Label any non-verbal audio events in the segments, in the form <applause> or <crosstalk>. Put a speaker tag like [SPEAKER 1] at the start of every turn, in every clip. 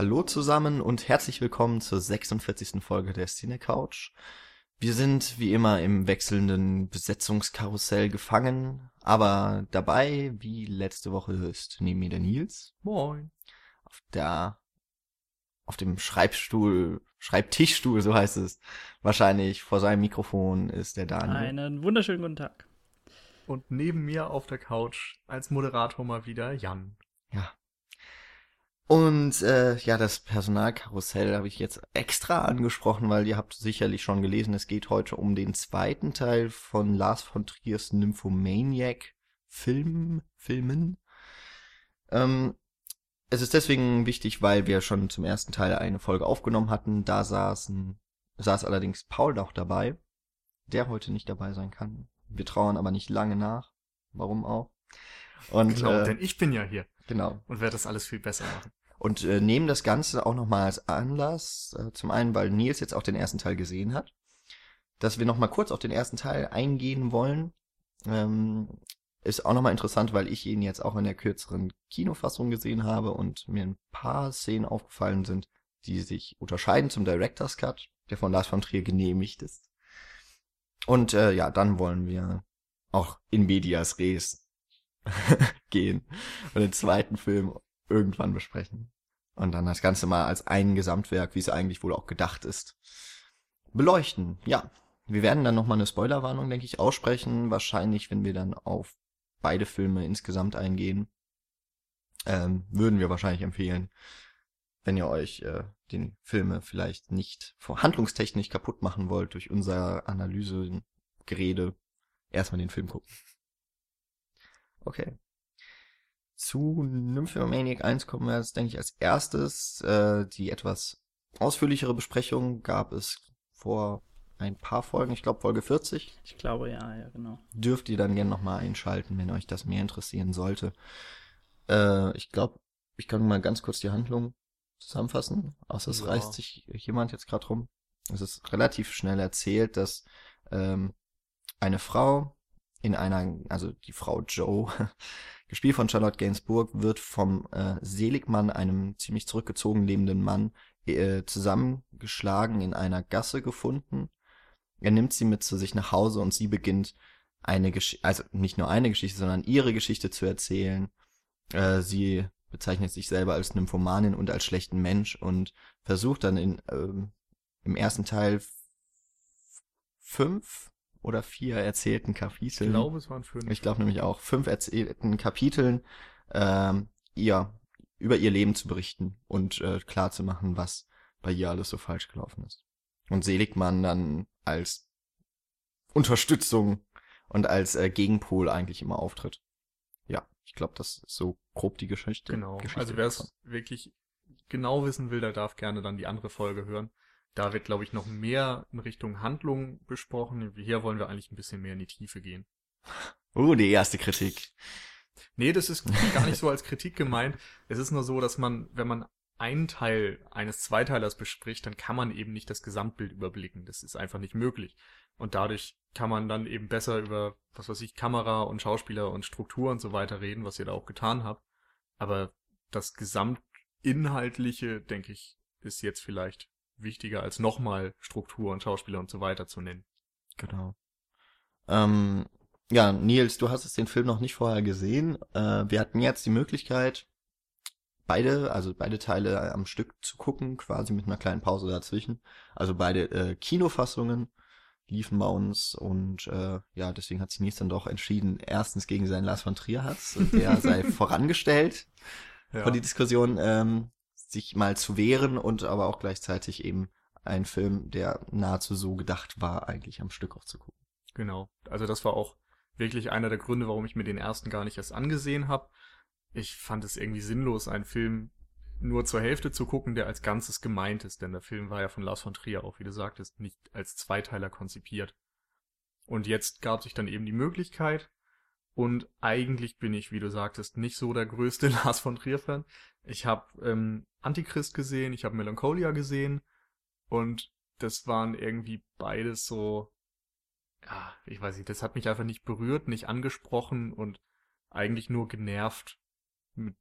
[SPEAKER 1] Hallo zusammen und herzlich willkommen zur 46. Folge der Cine Couch. Wir sind wie immer im wechselnden Besetzungskarussell gefangen, aber dabei, wie letzte Woche, ist neben mir der Nils.
[SPEAKER 2] Moin.
[SPEAKER 1] Auf der, auf dem Schreibstuhl, Schreibtischstuhl, so heißt es, wahrscheinlich vor seinem Mikrofon ist der Daniel.
[SPEAKER 3] Einen wunderschönen guten Tag.
[SPEAKER 2] Und neben mir auf der Couch als Moderator mal wieder Jan.
[SPEAKER 1] Ja. Und äh, ja, das Personalkarussell habe ich jetzt extra angesprochen, weil ihr habt sicherlich schon gelesen, es geht heute um den zweiten Teil von Lars von Triers Nymphomaniac Film, Filmen. Ähm, es ist deswegen wichtig, weil wir schon zum ersten Teil eine Folge aufgenommen hatten. Da saßen, saß allerdings Paul noch dabei, der heute nicht dabei sein kann. Wir trauern aber nicht lange nach. Warum auch?
[SPEAKER 2] Und, genau, äh, denn ich bin ja hier.
[SPEAKER 1] Genau.
[SPEAKER 2] Und werde das alles viel besser machen
[SPEAKER 1] und äh, nehmen das Ganze auch nochmal als Anlass, äh, zum einen, weil Nils jetzt auch den ersten Teil gesehen hat, dass wir nochmal kurz auf den ersten Teil eingehen wollen. Ähm, ist auch nochmal interessant, weil ich ihn jetzt auch in der kürzeren Kinofassung gesehen habe und mir ein paar Szenen aufgefallen sind, die sich unterscheiden zum Director's Cut, der von Lars von Trier genehmigt ist. Und äh, ja, dann wollen wir auch in Medias Res <laughs> gehen und den zweiten Film irgendwann besprechen. Und dann das Ganze mal als ein Gesamtwerk, wie es eigentlich wohl auch gedacht ist, beleuchten. Ja, wir werden dann nochmal eine Spoilerwarnung, denke ich, aussprechen. Wahrscheinlich, wenn wir dann auf beide Filme insgesamt eingehen, ähm, würden wir wahrscheinlich empfehlen, wenn ihr euch äh, den Filme vielleicht nicht handlungstechnisch kaputt machen wollt durch unser Analysegerede, erstmal den Film gucken. Okay. Zu Nymphomaniac 1 kommen wir jetzt, denke ich, als erstes. Äh, die etwas ausführlichere Besprechung gab es vor ein paar Folgen, ich glaube Folge 40.
[SPEAKER 3] Ich glaube, ja, ja, genau.
[SPEAKER 1] Dürft ihr dann gerne nochmal einschalten, wenn euch das mehr interessieren sollte. Äh, ich glaube, ich kann mal ganz kurz die Handlung zusammenfassen. Außer es ja. reißt sich jemand jetzt gerade rum. Es ist relativ schnell erzählt, dass ähm, eine Frau in einer, also die Frau Joe, <laughs> gespielt von Charlotte Gainsbourg, wird vom äh, Seligmann, einem ziemlich zurückgezogen lebenden Mann, äh, zusammengeschlagen in einer Gasse gefunden. Er nimmt sie mit zu sich nach Hause und sie beginnt eine Geschichte, also nicht nur eine Geschichte, sondern ihre Geschichte zu erzählen. Äh, sie bezeichnet sich selber als Nymphomanin und als schlechten Mensch und versucht dann in, ähm, im ersten Teil fünf oder vier erzählten Kapiteln.
[SPEAKER 2] Ich glaube, es waren fünf.
[SPEAKER 1] Ich glaube nämlich auch fünf erzählten Kapiteln, ähm, ihr über ihr Leben zu berichten und äh, klar zu machen, was bei ihr alles so falsch gelaufen ist. Und Seligmann dann als Unterstützung und als äh, Gegenpol eigentlich immer auftritt. Ja, ich glaube, das ist so grob die Geschichte.
[SPEAKER 2] Genau.
[SPEAKER 1] Geschichte
[SPEAKER 2] also wer es wirklich genau wissen will, der darf gerne dann die andere Folge hören. Da wird, glaube ich, noch mehr in Richtung Handlung besprochen. Hier wollen wir eigentlich ein bisschen mehr in die Tiefe gehen.
[SPEAKER 1] Uh, die erste Kritik.
[SPEAKER 2] Nee, das ist gar nicht so als Kritik gemeint. Es ist nur so, dass man, wenn man einen Teil eines Zweiteilers bespricht, dann kann man eben nicht das Gesamtbild überblicken. Das ist einfach nicht möglich. Und dadurch kann man dann eben besser über, was weiß ich, Kamera und Schauspieler und Struktur und so weiter reden, was ihr da auch getan habt. Aber das Gesamtinhaltliche, denke ich, ist jetzt vielleicht wichtiger als nochmal Struktur und Schauspieler und so weiter zu nennen.
[SPEAKER 1] Genau. Ähm, ja, Nils, du hast es den Film noch nicht vorher gesehen. Äh, wir hatten jetzt die Möglichkeit, beide, also beide Teile am Stück zu gucken, quasi mit einer kleinen Pause dazwischen. Also beide äh, Kinofassungen liefen bei uns und äh, ja, deswegen hat sich Nils dann doch entschieden, erstens gegen seinen Lars von Trier hat, der <laughs> sei vorangestellt ja. vor die Diskussion. Ähm, sich mal zu wehren und aber auch gleichzeitig eben ein Film, der nahezu so gedacht war, eigentlich am Stück auch zu gucken.
[SPEAKER 2] Genau. Also das war auch wirklich einer der Gründe, warum ich mir den ersten gar nicht erst angesehen habe. Ich fand es irgendwie sinnlos, einen Film nur zur Hälfte zu gucken, der als Ganzes gemeint ist, denn der Film war ja von Lars von Trier auch, wie du sagtest, nicht als Zweiteiler konzipiert. Und jetzt gab sich dann eben die Möglichkeit, und eigentlich bin ich, wie du sagtest, nicht so der größte <laughs> Lars von Trier-Fan. Ich habe ähm, Antichrist gesehen, ich habe Melancholia gesehen und das waren irgendwie beides so, ja, ich weiß nicht, das hat mich einfach nicht berührt, nicht angesprochen und eigentlich nur genervt mit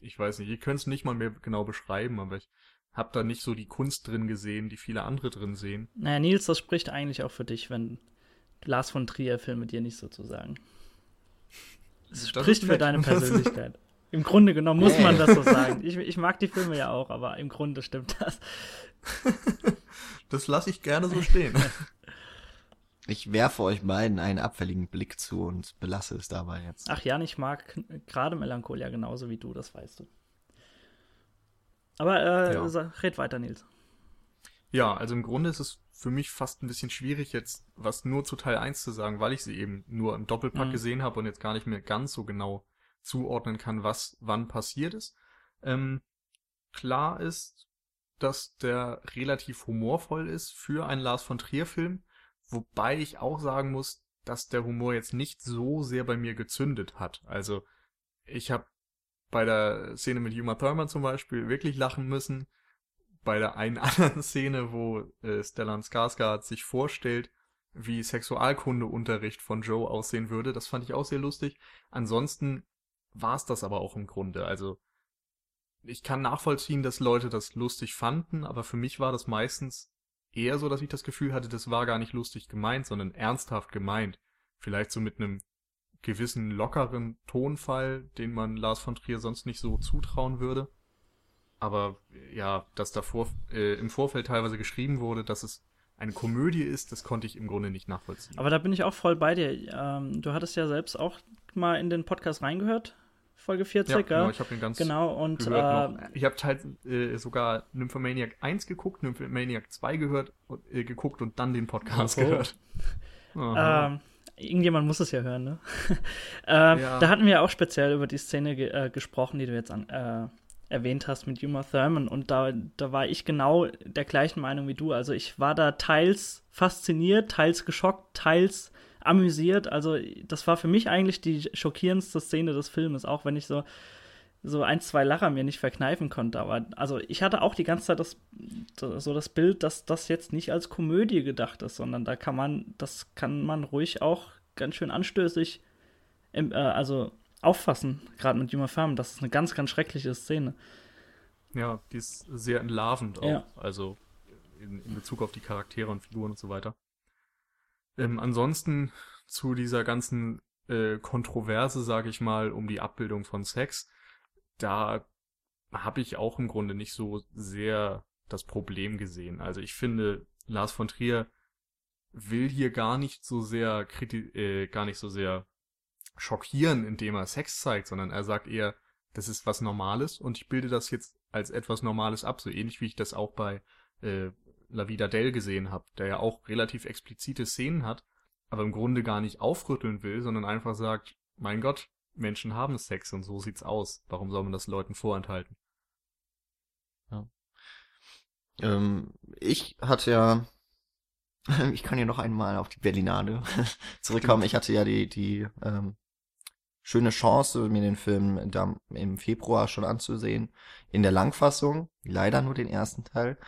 [SPEAKER 2] ich weiß nicht, ich könnte es nicht mal mehr genau beschreiben, aber ich habe da nicht so die Kunst drin gesehen, die viele andere drin sehen.
[SPEAKER 3] Naja, Nils, das spricht eigentlich auch für dich, wenn Lars von Trier Filme dir nicht sozusagen. Es spricht für deine Persönlichkeit. Im Grunde genommen muss man das so sagen. Ich, ich mag die Filme ja auch, aber im Grunde stimmt das. <laughs>
[SPEAKER 2] das lasse ich gerne so stehen. <laughs>
[SPEAKER 1] Ich werfe euch beiden einen abfälligen Blick zu und belasse es dabei jetzt.
[SPEAKER 3] Ach ja, ich mag gerade Melancholia genauso wie du, das weißt du. Aber äh, ja. red weiter, Nils.
[SPEAKER 2] Ja, also im Grunde ist es für mich fast ein bisschen schwierig, jetzt was nur zu Teil 1 zu sagen, weil ich sie eben nur im Doppelpack mhm. gesehen habe und jetzt gar nicht mehr ganz so genau zuordnen kann, was wann passiert ist. Ähm, klar ist, dass der relativ humorvoll ist für einen Lars von Trier Film, wobei ich auch sagen muss, dass der Humor jetzt nicht so sehr bei mir gezündet hat. Also ich habe bei der Szene mit Uma Thurman zum Beispiel wirklich lachen müssen. Bei der einen <laughs> anderen Szene, wo äh, Stellan Skarsgård sich vorstellt, wie Sexualkundeunterricht von Joe aussehen würde, das fand ich auch sehr lustig. Ansonsten war es das aber auch im Grunde. Also ich kann nachvollziehen, dass Leute das lustig fanden, aber für mich war das meistens eher so, dass ich das Gefühl hatte, das war gar nicht lustig gemeint, sondern ernsthaft gemeint. Vielleicht so mit einem gewissen lockeren Tonfall, den man Lars von Trier sonst nicht so zutrauen würde. Aber ja, dass davor äh, im Vorfeld teilweise geschrieben wurde, dass es eine Komödie ist, das konnte ich im Grunde nicht nachvollziehen.
[SPEAKER 3] Aber da bin ich auch voll bei dir. Ähm, du hattest ja selbst auch mal in den Podcast reingehört, Folge 40, ja?
[SPEAKER 2] Genau, ich habe den ganz
[SPEAKER 3] genau, und
[SPEAKER 2] äh, Ich habe halt äh, sogar Nymphomaniac 1 geguckt, Nymphomaniac 2 gehört, äh, geguckt und dann den Podcast oh. gehört. <laughs>
[SPEAKER 3] ähm, irgendjemand muss es ja hören, ne? <laughs> äh, ja. Da hatten wir auch speziell über die Szene ge äh, gesprochen, die du jetzt an, äh, erwähnt hast mit Uma Thurman. Und da, da war ich genau der gleichen Meinung wie du. Also ich war da teils fasziniert, teils geschockt, teils amüsiert. Also das war für mich eigentlich die schockierendste Szene des Filmes, auch wenn ich so so ein, zwei Lacher mir nicht verkneifen konnte. Aber also ich hatte auch die ganze Zeit das, so das Bild, dass das jetzt nicht als Komödie gedacht ist, sondern da kann man, das kann man ruhig auch ganz schön anstößig, äh, also auffassen, gerade mit Juma Farm. Das ist eine ganz, ganz schreckliche Szene.
[SPEAKER 2] Ja, die ist sehr entlarvend auch. Ja. Also in, in, Bezug auf die Charaktere und Figuren und so weiter. Ähm, ansonsten zu dieser ganzen äh, Kontroverse, sage ich mal, um die Abbildung von Sex da habe ich auch im Grunde nicht so sehr das Problem gesehen. Also ich finde, Lars von Trier will hier gar nicht so sehr kriti äh, gar nicht so sehr schockieren, indem er Sex zeigt, sondern er sagt eher, das ist was Normales und ich bilde das jetzt als etwas Normales ab, so ähnlich wie ich das auch bei äh, La Vida Del gesehen habe, der ja auch relativ explizite Szenen hat, aber im Grunde gar nicht aufrütteln will, sondern einfach sagt, mein Gott, Menschen haben Sex und so sieht's aus. Warum soll man das Leuten vorenthalten?
[SPEAKER 1] Ja. Ähm, ich hatte ja, <laughs> ich kann ja noch einmal auf die Berlinade <laughs> zurückkommen. Ich hatte ja die, die ähm, schöne Chance, mir den Film im Februar schon anzusehen. In der Langfassung. Leider nur den ersten Teil.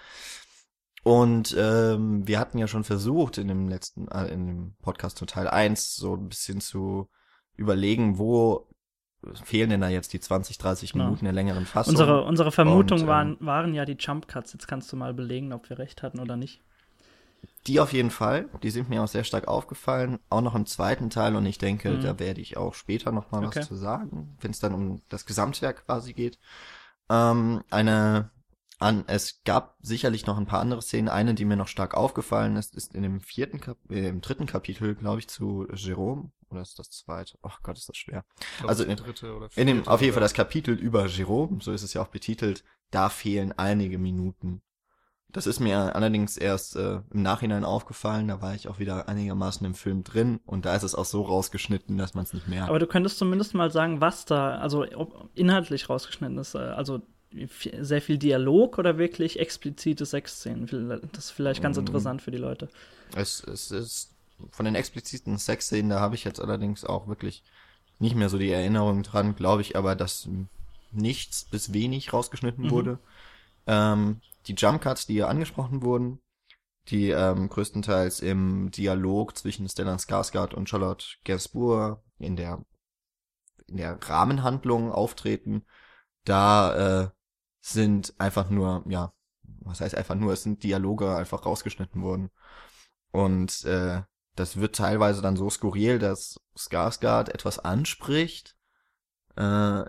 [SPEAKER 1] Und ähm, wir hatten ja schon versucht in dem letzten, äh, in dem Podcast zu Teil 1 so ein bisschen zu überlegen, wo fehlen denn da jetzt die 20, 30 Minuten ja. der längeren Fassung.
[SPEAKER 3] Unsere, unsere Vermutungen waren, ähm, waren ja die Jump Cuts. Jetzt kannst du mal belegen, ob wir recht hatten oder nicht.
[SPEAKER 1] Die auf jeden Fall. Die sind mir auch sehr stark aufgefallen. Auch noch im zweiten Teil. Und ich denke, mhm. da werde ich auch später noch mal okay. was zu sagen, wenn es dann um das Gesamtwerk quasi geht. Ähm, eine an, es gab sicherlich noch ein paar andere Szenen. Eine, die mir noch stark aufgefallen ist, ist in dem vierten Kap äh, im dritten Kapitel, glaube ich, zu Jerome. Oder ist das zweite? Ach Gott, ist das schwer. Also in, in dem, auf jeden Fall das Kapitel über Jerome, so ist es ja auch betitelt, da fehlen einige Minuten. Das ist mir allerdings erst äh, im Nachhinein aufgefallen, da war ich auch wieder einigermaßen im Film drin und da ist es auch so rausgeschnitten, dass man es nicht merkt.
[SPEAKER 3] Aber du könntest zumindest mal sagen, was da, also inhaltlich rausgeschnitten ist. Äh, also sehr viel Dialog oder wirklich explizite Sexszenen? Das ist vielleicht ganz mm. interessant für die Leute.
[SPEAKER 1] Es, es ist von den expliziten Sexszenen, da habe ich jetzt allerdings auch wirklich nicht mehr so die Erinnerung dran, glaube ich, aber dass nichts bis wenig rausgeschnitten mhm. wurde. Ähm, die Jump Cuts, die ja angesprochen wurden, die ähm, größtenteils im Dialog zwischen Stellan Skarsgård und Charlotte Gainsbourg in der in der Rahmenhandlung auftreten, da äh, sind einfach nur, ja, was heißt einfach nur, es sind Dialoge einfach rausgeschnitten worden. Und äh, das wird teilweise dann so skurril, dass Skarsgård etwas anspricht, äh,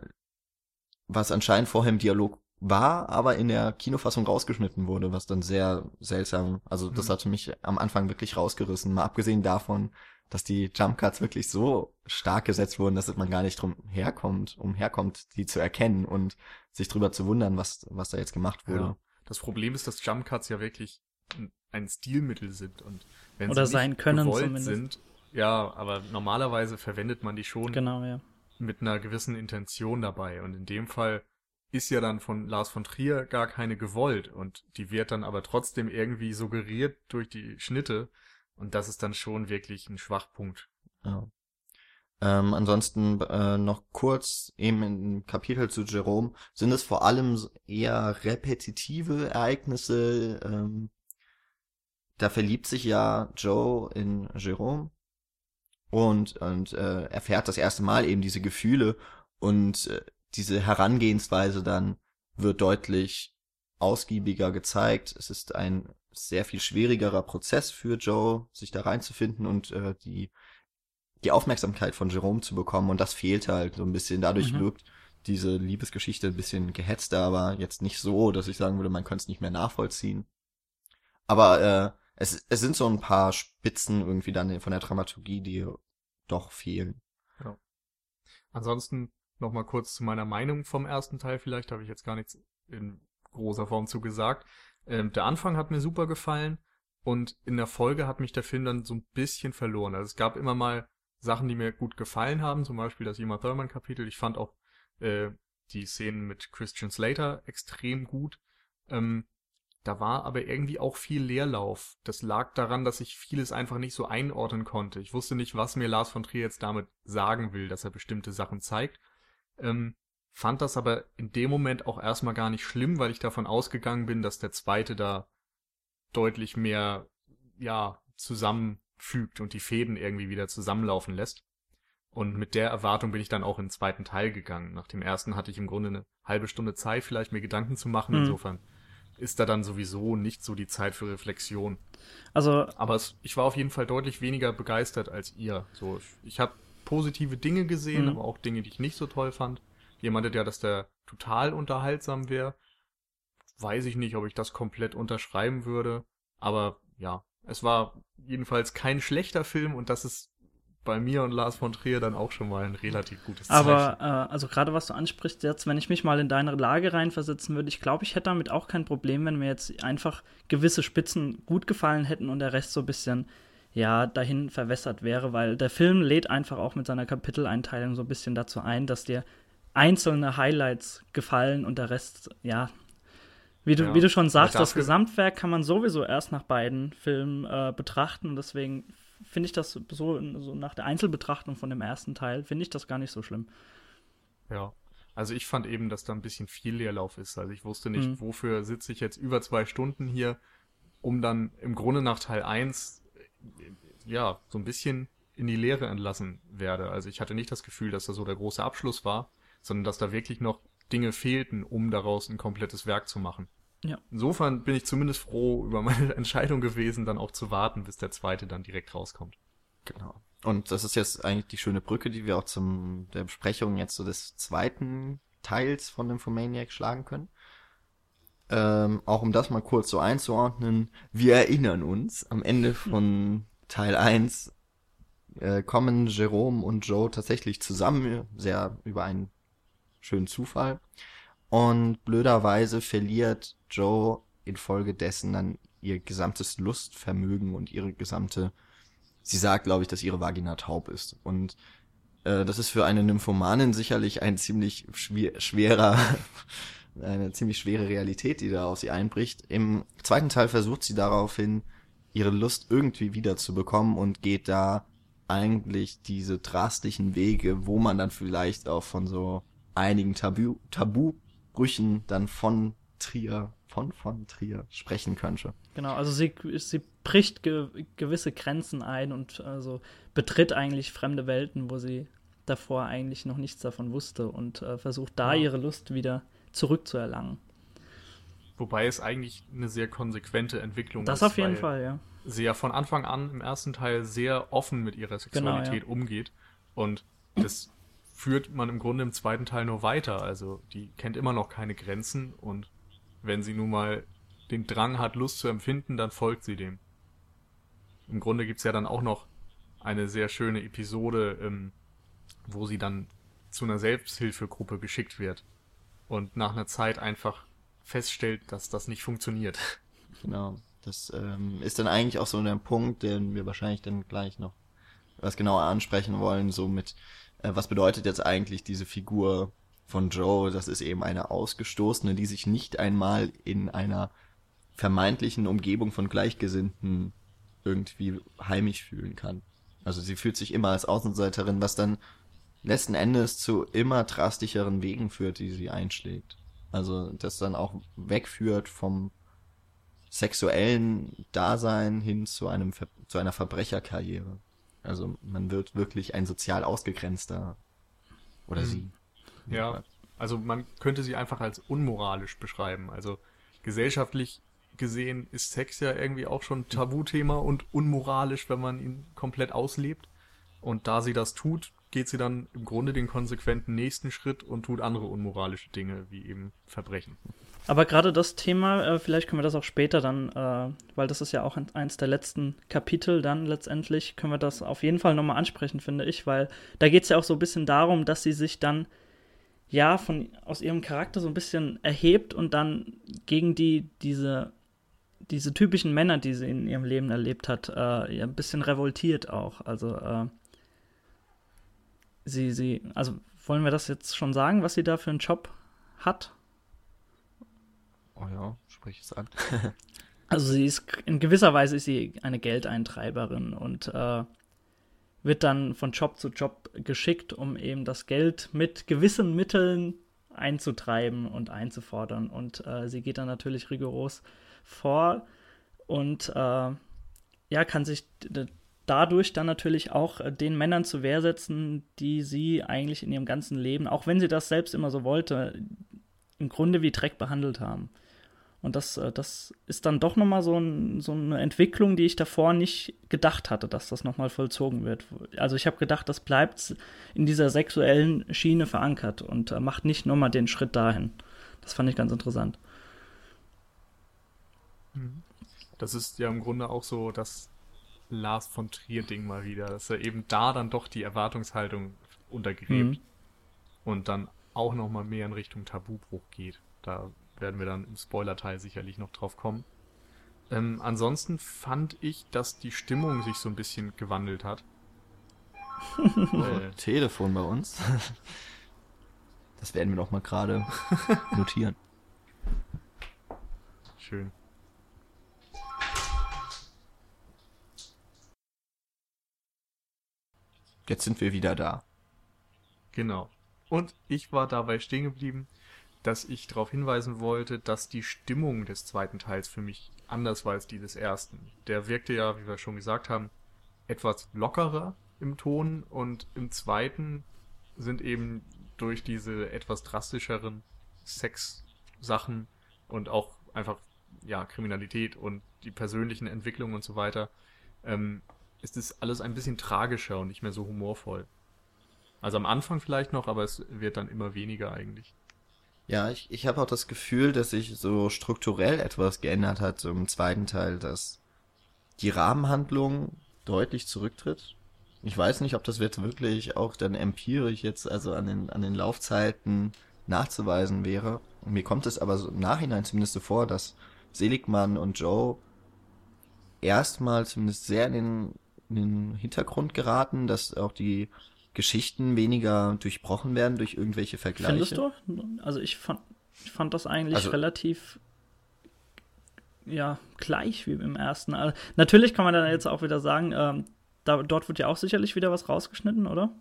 [SPEAKER 1] was anscheinend vorher im Dialog war, aber in der Kinofassung rausgeschnitten wurde, was dann sehr seltsam, also das mhm. hatte mich am Anfang wirklich rausgerissen, mal abgesehen davon, dass die Jump Cuts wirklich so stark gesetzt wurden, dass man gar nicht drum herkommt, um herkommt, die zu erkennen und sich drüber zu wundern, was, was da jetzt gemacht wurde. Ja.
[SPEAKER 2] Das Problem ist, dass Jump Cuts ja wirklich ein Stilmittel sind und wenn
[SPEAKER 3] Oder
[SPEAKER 2] sie
[SPEAKER 3] sein können zumindest.
[SPEAKER 2] sind, ja, aber normalerweise verwendet man die schon
[SPEAKER 3] genau, ja.
[SPEAKER 2] mit einer gewissen Intention dabei und in dem Fall ist ja dann von Lars von Trier gar keine gewollt und die wird dann aber trotzdem irgendwie suggeriert durch die Schnitte und das ist dann schon wirklich ein Schwachpunkt.
[SPEAKER 1] Ja. Ähm, ansonsten äh, noch kurz eben im Kapitel zu Jerome sind es vor allem eher repetitive Ereignisse. Ähm, da verliebt sich ja Joe in Jerome und und äh, erfährt das erste Mal eben diese Gefühle und äh, diese Herangehensweise dann wird deutlich ausgiebiger gezeigt. Es ist ein sehr viel schwierigerer Prozess für Joe, sich da reinzufinden und äh, die die Aufmerksamkeit von Jerome zu bekommen und das fehlt halt so ein bisschen. Dadurch mhm. wirkt diese Liebesgeschichte ein bisschen gehetzter, aber jetzt nicht so, dass ich sagen würde, man könnte es nicht mehr nachvollziehen. Aber äh, es, es sind so ein paar Spitzen irgendwie dann von der Dramaturgie, die doch fehlen. Ja.
[SPEAKER 2] Ansonsten noch mal kurz zu meiner Meinung vom ersten Teil. Vielleicht habe ich jetzt gar nichts in großer Form zu gesagt. Ähm, der Anfang hat mir super gefallen und in der Folge hat mich der Film dann so ein bisschen verloren. Also es gab immer mal Sachen, die mir gut gefallen haben, zum Beispiel das Uma Thurman Kapitel. Ich fand auch äh, die Szenen mit Christian Slater extrem gut. Ähm, da war aber irgendwie auch viel Leerlauf. Das lag daran, dass ich vieles einfach nicht so einordnen konnte. Ich wusste nicht, was mir Lars von Trier jetzt damit sagen will, dass er bestimmte Sachen zeigt. Ähm, fand das aber in dem Moment auch erstmal gar nicht schlimm, weil ich davon ausgegangen bin, dass der zweite da deutlich mehr, ja, zusammen fügt und die Fäden irgendwie wieder zusammenlaufen lässt. Und mit der Erwartung bin ich dann auch in den zweiten Teil gegangen. Nach dem ersten hatte ich im Grunde eine halbe Stunde Zeit, vielleicht mir Gedanken zu machen. Mhm. Insofern ist da dann sowieso nicht so die Zeit für Reflexion.
[SPEAKER 3] Also,
[SPEAKER 2] aber es, ich war auf jeden Fall deutlich weniger begeistert als ihr. So, ich, ich habe positive Dinge gesehen, mhm. aber auch Dinge, die ich nicht so toll fand. Jemand, der, dass der total unterhaltsam wäre, weiß ich nicht, ob ich das komplett unterschreiben würde. Aber ja, es war jedenfalls kein schlechter Film und das ist bei mir und Lars von Trier dann auch schon mal ein relativ gutes
[SPEAKER 3] Zeichen. Aber, äh, also gerade was du ansprichst jetzt, wenn ich mich mal in deine Lage reinversetzen würde, ich glaube, ich hätte damit auch kein Problem, wenn mir jetzt einfach gewisse Spitzen gut gefallen hätten und der Rest so ein bisschen, ja, dahin verwässert wäre, weil der Film lädt einfach auch mit seiner Kapiteleinteilung so ein bisschen dazu ein, dass dir einzelne Highlights gefallen und der Rest, ja, wie du, ja. wie du schon sagst, das Gesamtwerk kann man sowieso erst nach beiden Filmen äh, betrachten und deswegen finde ich das so, so nach der Einzelbetrachtung von dem ersten Teil, finde ich das gar nicht so schlimm.
[SPEAKER 2] Ja, also ich fand eben, dass da ein bisschen viel Leerlauf ist. Also ich wusste nicht, mhm. wofür sitze ich jetzt über zwei Stunden hier, um dann im Grunde nach Teil 1 ja, so ein bisschen in die Leere entlassen werde. Also ich hatte nicht das Gefühl, dass da so der große Abschluss war, sondern dass da wirklich noch Dinge fehlten, um daraus ein komplettes Werk zu machen.
[SPEAKER 3] Ja.
[SPEAKER 2] Insofern bin ich zumindest froh über meine <laughs> Entscheidung gewesen, dann auch zu warten, bis der zweite dann direkt rauskommt.
[SPEAKER 1] Genau. Und das ist jetzt eigentlich die schöne Brücke, die wir auch zum der Besprechung jetzt so des zweiten Teils von Infomaniac schlagen können. Ähm, auch um das mal kurz so einzuordnen, wir erinnern uns, am Ende <laughs> von Teil 1 äh, kommen Jerome und Joe tatsächlich zusammen, sehr über einen schönen Zufall. Und blöderweise verliert Joe infolgedessen dann ihr gesamtes Lustvermögen und ihre gesamte, sie sagt, glaube ich, dass ihre Vagina taub ist. Und äh, das ist für eine Nymphomanin sicherlich ein ziemlich schwer, schwerer, <laughs> eine ziemlich schwere Realität, die da auf sie einbricht. Im zweiten Teil versucht sie daraufhin, ihre Lust irgendwie wiederzubekommen und geht da eigentlich diese drastischen Wege, wo man dann vielleicht auch von so einigen Tabu, Tabubrüchen dann von Trier, von, von Trier sprechen könnte.
[SPEAKER 3] Genau, also sie, sie bricht ge gewisse Grenzen ein und also betritt eigentlich fremde Welten, wo sie davor eigentlich noch nichts davon wusste und äh, versucht da ihre Lust wieder zurückzuerlangen.
[SPEAKER 2] Wobei es eigentlich eine sehr konsequente Entwicklung
[SPEAKER 3] das ist. Das auf jeden Fall, ja.
[SPEAKER 2] Sie ja von Anfang an im ersten Teil sehr offen mit ihrer Sexualität genau, ja. umgeht. Und das führt man im Grunde im zweiten Teil nur weiter. Also die kennt immer noch keine Grenzen und wenn sie nun mal den Drang hat, Lust zu empfinden, dann folgt sie dem. Im Grunde gibt's ja dann auch noch eine sehr schöne Episode, ähm, wo sie dann zu einer Selbsthilfegruppe geschickt wird und nach einer Zeit einfach feststellt, dass das nicht funktioniert. <laughs>
[SPEAKER 1] Genau. Das ähm, ist dann eigentlich auch so der Punkt, den wir wahrscheinlich dann gleich noch was genauer ansprechen wollen, so mit, was bedeutet jetzt eigentlich diese Figur von Joe? Das ist eben eine Ausgestoßene, die sich nicht einmal in einer vermeintlichen Umgebung von Gleichgesinnten irgendwie heimisch fühlen kann. Also sie fühlt sich immer als Außenseiterin, was dann letzten Endes zu immer drastischeren Wegen führt, die sie einschlägt. Also das dann auch wegführt vom sexuellen Dasein hin zu einem zu einer Verbrecherkarriere. Also man wird wirklich ein sozial ausgegrenzter oder mhm. sie.
[SPEAKER 2] Ja, also man könnte sie einfach als unmoralisch beschreiben. Also gesellschaftlich gesehen ist Sex ja irgendwie auch schon Tabuthema und unmoralisch, wenn man ihn komplett auslebt. Und da sie das tut, geht sie dann im Grunde den konsequenten nächsten Schritt und tut andere unmoralische Dinge, wie eben Verbrechen.
[SPEAKER 3] Aber gerade das Thema, äh, vielleicht können wir das auch später dann, äh, weil das ist ja auch eins der letzten Kapitel dann letztendlich, können wir das auf jeden Fall nochmal ansprechen, finde ich, weil da geht es ja auch so ein bisschen darum, dass sie sich dann ja von aus ihrem Charakter so ein bisschen erhebt und dann gegen die diese diese typischen Männer, die sie in ihrem Leben erlebt hat, äh, ein bisschen revoltiert auch. Also äh, sie, sie, also wollen wir das jetzt schon sagen, was sie da für einen Job hat?
[SPEAKER 1] Oh ja, sprich es an. <laughs>
[SPEAKER 3] also sie ist, in gewisser Weise ist sie eine Geldeintreiberin und äh, wird dann von Job zu Job geschickt, um eben das Geld mit gewissen Mitteln einzutreiben und einzufordern. Und äh, sie geht dann natürlich rigoros vor und äh, ja, kann sich dadurch dann natürlich auch äh, den Männern zur Wehr setzen, die sie eigentlich in ihrem ganzen Leben, auch wenn sie das selbst immer so wollte, im Grunde wie Dreck behandelt haben. Und das, äh, das ist dann doch nochmal so, ein, so eine Entwicklung, die ich davor nicht gedacht hatte, dass das nochmal vollzogen wird. Also ich habe gedacht, das bleibt in dieser sexuellen Schiene verankert und äh, macht nicht nochmal den Schritt dahin. Das fand ich ganz interessant.
[SPEAKER 2] Mhm. Das ist ja im Grunde auch so das Lars von Trier-Ding mal wieder, dass er eben da dann doch die Erwartungshaltung untergräbt mhm. und dann auch nochmal mehr in Richtung Tabubruch geht. Da werden wir dann im Spoiler-Teil sicherlich noch drauf kommen. Ähm, ansonsten fand ich, dass die Stimmung sich so ein bisschen gewandelt hat. <laughs>
[SPEAKER 1] äh, Telefon bei uns. <laughs> Das werden wir doch mal gerade <laughs> notieren.
[SPEAKER 2] Schön.
[SPEAKER 1] Jetzt sind wir wieder da.
[SPEAKER 2] Genau. Und ich war dabei stehen geblieben, dass ich darauf hinweisen wollte, dass die Stimmung des zweiten Teils für mich anders war als die des ersten. Der wirkte ja, wie wir schon gesagt haben, etwas lockerer im Ton und im zweiten sind eben durch diese etwas drastischeren Sex-Sachen und auch einfach ja Kriminalität und die persönlichen Entwicklungen und so weiter ähm, ist es alles ein bisschen tragischer und nicht mehr so humorvoll. Also am Anfang vielleicht noch, aber es wird dann immer weniger eigentlich.
[SPEAKER 1] Ja, ich, ich habe auch das Gefühl, dass sich so strukturell etwas geändert hat so im zweiten Teil, dass die Rahmenhandlung deutlich zurücktritt. Ich weiß nicht, ob das jetzt wirklich auch dann empirisch jetzt also an den, an den Laufzeiten nachzuweisen wäre. Mir kommt es aber so im Nachhinein zumindest so vor, dass Seligmann und Joe erstmal zumindest sehr in den in den Hintergrund geraten, dass auch die Geschichten weniger durchbrochen werden durch irgendwelche Vergleiche.
[SPEAKER 3] Findest du? Also ich fand, ich fand das eigentlich also, relativ ja, gleich wie im ersten. Also, natürlich kann man dann jetzt auch wieder sagen, ähm, da, dort wird ja auch sicherlich wieder was rausgeschnitten, oder?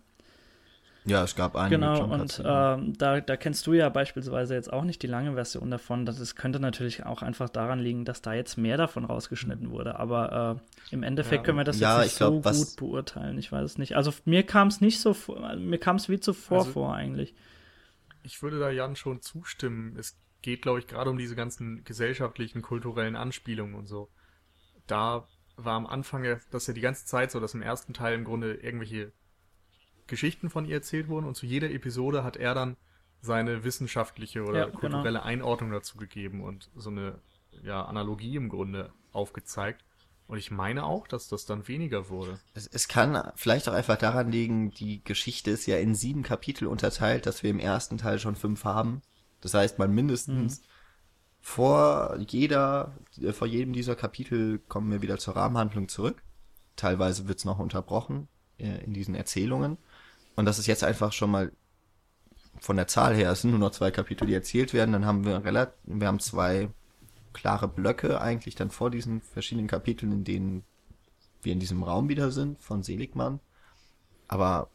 [SPEAKER 1] Ja, es gab einige.
[SPEAKER 3] Genau, und äh, da, da kennst du ja beispielsweise jetzt auch nicht die lange Version davon. Das ist, könnte natürlich auch einfach daran liegen, dass da jetzt mehr davon rausgeschnitten wurde. Aber äh, im Endeffekt ja, können wir das ja, jetzt nicht glaub, so gut beurteilen. Ich weiß es nicht. Also mir kam es nicht so vor, mir kam es wie zuvor also, vor eigentlich.
[SPEAKER 2] Ich würde da Jan schon zustimmen. Es geht, glaube ich, gerade um diese ganzen gesellschaftlichen, kulturellen Anspielungen und so. Da war am Anfang ja, das ja die ganze Zeit so, dass im ersten Teil im Grunde irgendwelche Geschichten von ihr erzählt wurden und zu jeder Episode hat er dann seine wissenschaftliche oder ja, genau. kulturelle genau. Einordnung dazu gegeben und so eine ja, Analogie im Grunde aufgezeigt. Und ich meine auch, dass das dann weniger wurde.
[SPEAKER 1] Es, es, kann vielleicht auch einfach daran liegen, die Geschichte ist ja in sieben Kapitel unterteilt, dass wir im ersten Teil schon fünf haben. Das heißt, man mindestens mhm. vor jeder, äh, vor jedem dieser Kapitel kommen wir wieder zur Rahmenhandlung zurück. Teilweise wird's noch unterbrochen äh, in diesen Erzählungen. Und das ist jetzt einfach schon mal von der Zahl her, es sind nur noch zwei Kapitel, die erzählt werden, dann haben wir relativ, wir haben zwei klare Blöcke eigentlich dann vor diesen verschiedenen Kapiteln, in denen wir in diesem Raum wieder sind von Seligmann. Aber